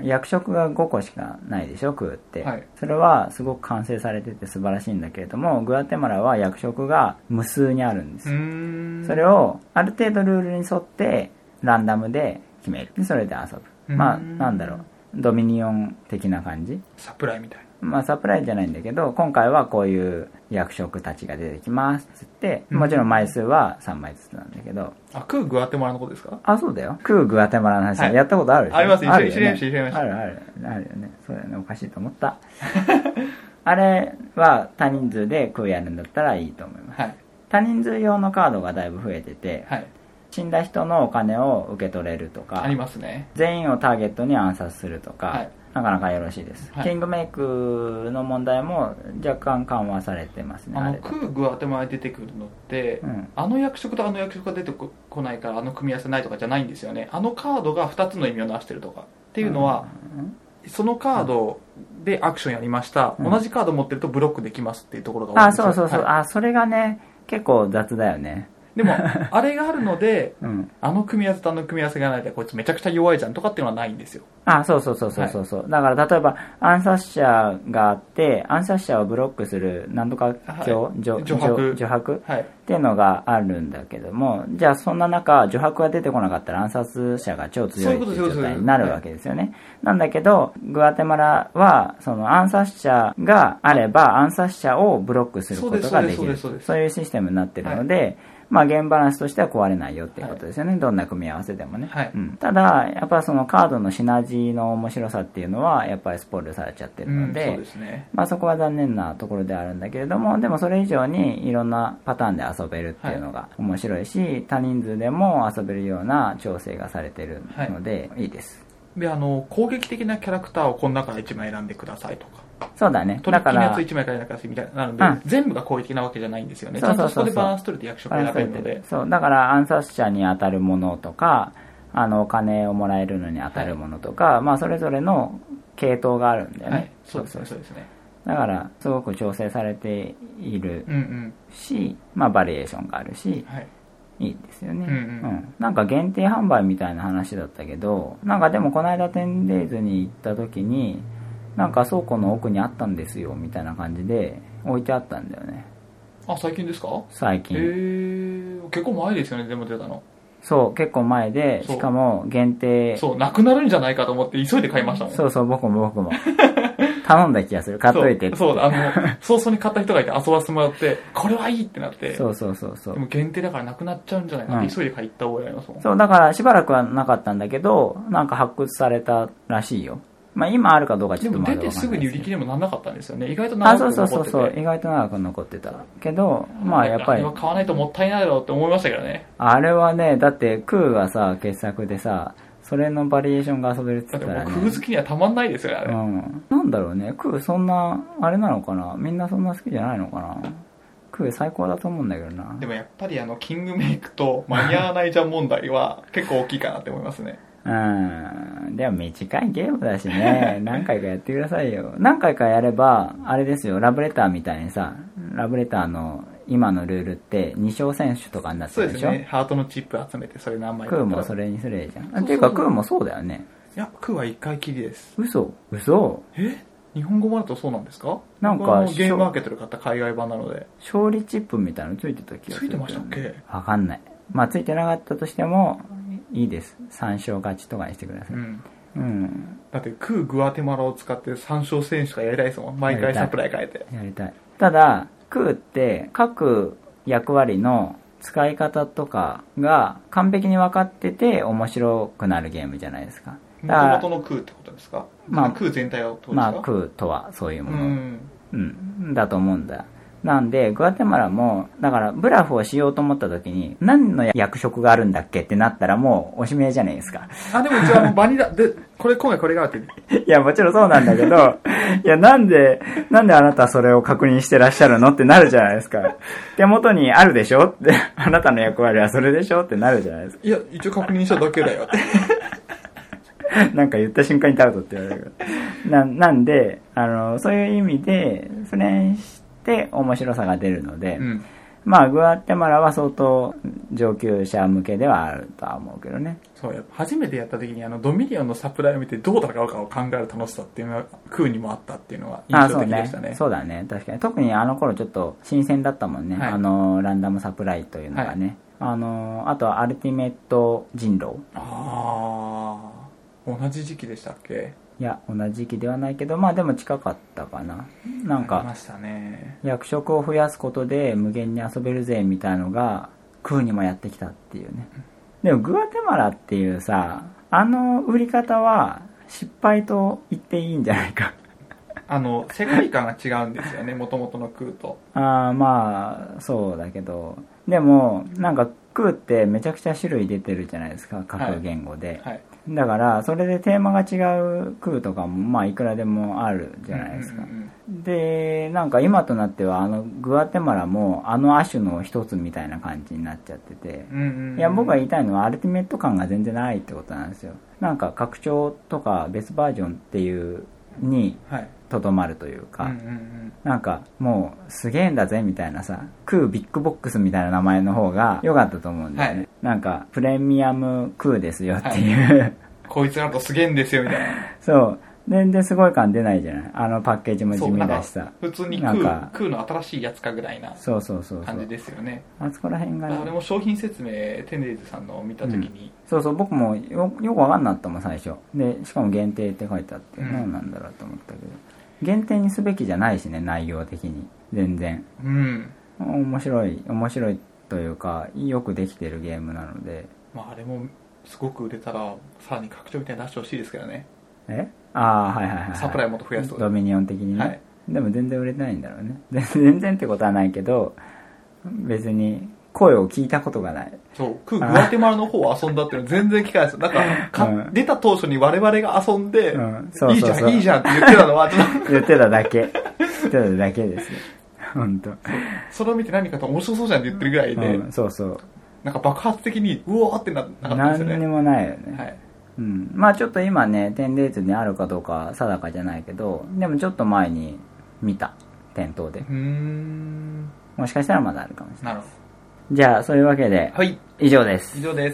役職が5個しかないでしょクーって、はい。それはすごく完成されてて素晴らしいんだけれどもグアテマラは役職が無数にあるんですよ。ん。それをある程度ルールに沿ってランダムで決める。でそれで遊ぶ。まあうんなんだろう。ドミニオン的な感じ。サプライみたいまあサプライズじゃないんだけど今回はこういう役職たちが出てきますっつって、うんもちろん枚数は3枚ずつなんだけど、あ、クーグアテマラのことですか？あ、そうだよ。クーグアテマラの話、はいやったことあるでしょ？あります一緒に一緒に一緒に一緒にあるある。あるよね。そうだよね。おかしいと思った。[laughs] あれは多人数でクーやるんだったらいいと思います。はい。多人数用のカードがだいぶ増えてて、はい。死んだ人のお金を受け取れるとかあり、ますね。全員をターゲットに暗殺するとか、はい。なかなかよろしいです、はい。キングメイクの問題も若干緩和されてますねあの、クーグアテマ出てくるのって、うん。あの役職とあの役職が出てここないから、あの組み合わせないとかじゃないんですよね。あのカードが2つの意味をなしてるとか。っていうのは、うん。そのカードでアクションやりました、うん。同じカード持ってるとブロックできますっていうところが多いんあですよ。そうそうそう、はい。あそれがね結構雑だよねでも [laughs] あれがあるのでうん。あの組み合わせとあの組み合わせがないでこいつめちゃくちゃ弱いじゃんとかっていうのはないんですよ。あそうそうそうそうそうそう、だから例えば暗殺者があって暗殺者をブロックする何とか強、はい。除除白。除白はい。っていうのがあるんだけどもじゃあそんな中除白が出てこなかったら暗殺者が超強いっていう状態になるわけですよね。なんだけどグアテマラはその暗殺者があれば暗殺者をブロックすることができる。そういうシステムになってるので、まあ、ゲームバランスとしては壊れないよっていうことですよね、どんな組み合わせでもね、はい。うん。ただやっぱそのカードのシナジーの面白さっていうのはやっぱりスポイルされちゃってるので、うんそうですね。まあ、そこは残念なところではあるんだけれどもでもそれ以上にいろんなパターンで遊べるっていうのが面白いし、多人数でも遊べるような調整がされてるので、い、いです。であの攻撃的なキャラクターをこの中から1枚選んでくださいとかそうだね。トリだから。ッキーなやつ1枚から選んでくださいみたいなので、うん。全部が攻撃的なわけじゃないんですよね。ちゃそうそうそう。そうんとそこでバランス取れて役職を選べるので。そう。だから暗殺者に当たるものとかあのお金をもらえるのに当たるものとか、まあ、それぞれの系統があるんだよね、はい。そうですね。そうですね。だからすごく調整されているうんうん。し、まあ、バリエーションがあるしはい。いいですよね、うんうん。なんか限定販売みたいな話だったけどなんかでもこの間 10days に行った時になんか倉庫の奥にあったんですよみたいな感じで置いてあったんだよね。あ最近ですか？最へえ近、結構前ですよねでも出たの。そう結構前でしかも限定。そうなくなるんじゃないかと思って急いで買いましたもん。そうそう僕も僕も。[laughs] 頼んだ気がする。買っといてって。そうそうあの [laughs] 早々に買った人がいて遊ばせてもらってこれはいいってなって。そうそうそうそう。でも限定だからなくなっちゃうんじゃない？かって急いで買いった覚えありますもん、そうだからしばらくはなかったんだけどなんか発掘されたらしいよまあ今あるかどうかちょっとまだわかんない出てすぐに売り切れもなんなかったんですよね。意外とあそう長くそうそう。そう残ってて。意外と長く残ってた。けどまあやっぱりあれは買わないともったいないだろうって思いましたけどね。あれはねだってクーがさ傑作でさそれのバリエーションが遊べるって言ったらね。空好きにはたまんないですよねあれ、うん、なんだろうね。クーそんなあれなのかな？みんなそんな好きじゃないのかな？クー最高だと思うんだけどな。でもやっぱりあのキングメイクと間に合わないじゃん問題は結構大きいかなって思いますねうん。でも短いゲームだしね。[laughs] 何回かやってくださいよ。何回かやればあれですよ。ラブレターみたいにさラブレターの今のルールって2勝選手とかになってそうるですしょ？でね。ハートのチップ集めてそれ何枚クーもそれにすれじゃんあていうかクーもそうだよね。いやクーは一回きりです。嘘。嘘。え？日本語版だとそうなんですか？なんかゲームマーケットで買った海外版なので。勝利チップみたいなのついてた気がするついてましたっけ？わかんない。まあついてなかったとしてもいいです。3勝勝ちとかにしてください。うん。うん、だってクーグアテマラを使って3勝選手がやりたいですもん。毎回サプライ変えて。やりたい。ただクーって各役割の使い方とかが完璧に分かってて面白くなるゲームじゃないですか。だから元々のクーってことですか？まあクー全体をまあクーとはそういうもの、うん。うん、だと思うんだ。なんで、グアテマラも、だから、ブラフをしようと思った時に、何の役職があるんだっけってなったらもう、おしめじゃないですか。あでも一応バニラでこれ今回これがあって [laughs] いや、もちろんそうなんだけど、[laughs] いや、なんで、なんであなたそれを確認してらっしゃるのってなるじゃないですか。手元にあるでしょって、あなたの役割はそれでしょってなるじゃないですか。いや一応確認しただけだよって [laughs] なんか言った瞬間にタルトって言われる。な、なんで、あの、そういう意味で、それにして面白さが出るので、うんまあ、グアテマラは相当上級者向けではあるとは思うけどね。そうやっぱ初めてやった時にあのドミニオンのサプライを見てどう戦うかを考える楽しさっていうのはクーにもあったっていうのは印あ、象的でしたね。そうだね。確かに。特にあの頃ちょっと新鮮だったもんね。はいあの、ランダムサプライというのがね。あの、あとはアルティメット人狼。ああ同じ時期でしたっけ？いや同じ時期ではないけどまあでも近かったかな。なんか役職を増やすことで無限に遊べるぜみたいのが空にもやってきたっていうね。でもグアテマラっていうさあの売り方は失敗と言っていいんじゃないか。あの世界観が違うんですよねもともとの空と。ああまあそうだけど。でもなんか空ってめちゃくちゃ種類出てるじゃないですか各言語で、はいだからそれでテーマが違う空とかもまあいくらでもあるじゃないですか、でなんか今となってはあのグアテマラもあの亜種の一つみたいな感じになっちゃってて、いや僕が言いたいのはアルティメット感が全然ないってことなんですよ。なんか拡張とか別バージョンっていうにはいとどまるというか、うんうんうん。なんかもうすげえんだぜみたいなさクービッグボックスみたいな名前の方が良かったと思うんだよね、はい。なんかプレミアムクーですよっていう、こいつらとすげえんですよみたいな。[laughs] そう。全然すごい感出ないじゃない？あのパッケージも地味だしさ。普通になんか空空の新しいやつかぐらいなそうそうそうそ感じうですよね。あそこら辺がね。あれも商品説明テンデイズさんのを見た時に、そうそう僕もよよくわかんなかったもん最初。でしかも限定って書いてあってうん。何なんだろうと思ったけど限定にすべきじゃないしね内容的に。全然。うん。面白い面白いというかよくできてるゲームなので。まああれもすごく売れたらさらに拡張みたいに出してほしいですけどね。え？ああはいはいはいはい。サプライもっと増やすと。ドミニオン的にね、はい。でも全然売れてないんだろうね。全 [laughs] 全然ってことはないけど別に声を聞いたことがないそう空グアテマラの方を遊んだっていうの全然聞かないです。なんかか、うん。出た当初に我々が遊んで、うん。そうそうそう。いいじゃんいいじゃんって言ってたのはちょっと。言ってただけ。言ってただけですよ本当。それを見て何かと面白そうじゃんって言ってるぐらいで、うん、そうそう。なんか爆発的にうおーってななかったんですよ何にねもないよね、はい。うん、まあちょっと今ねテンデイズにあるかどうか定かじゃないけどでもちょっと前に見た店頭で。うーん。もしかしたらまだあるかもしれないなるほじゃあそういうわけでどはい。以上です。以上です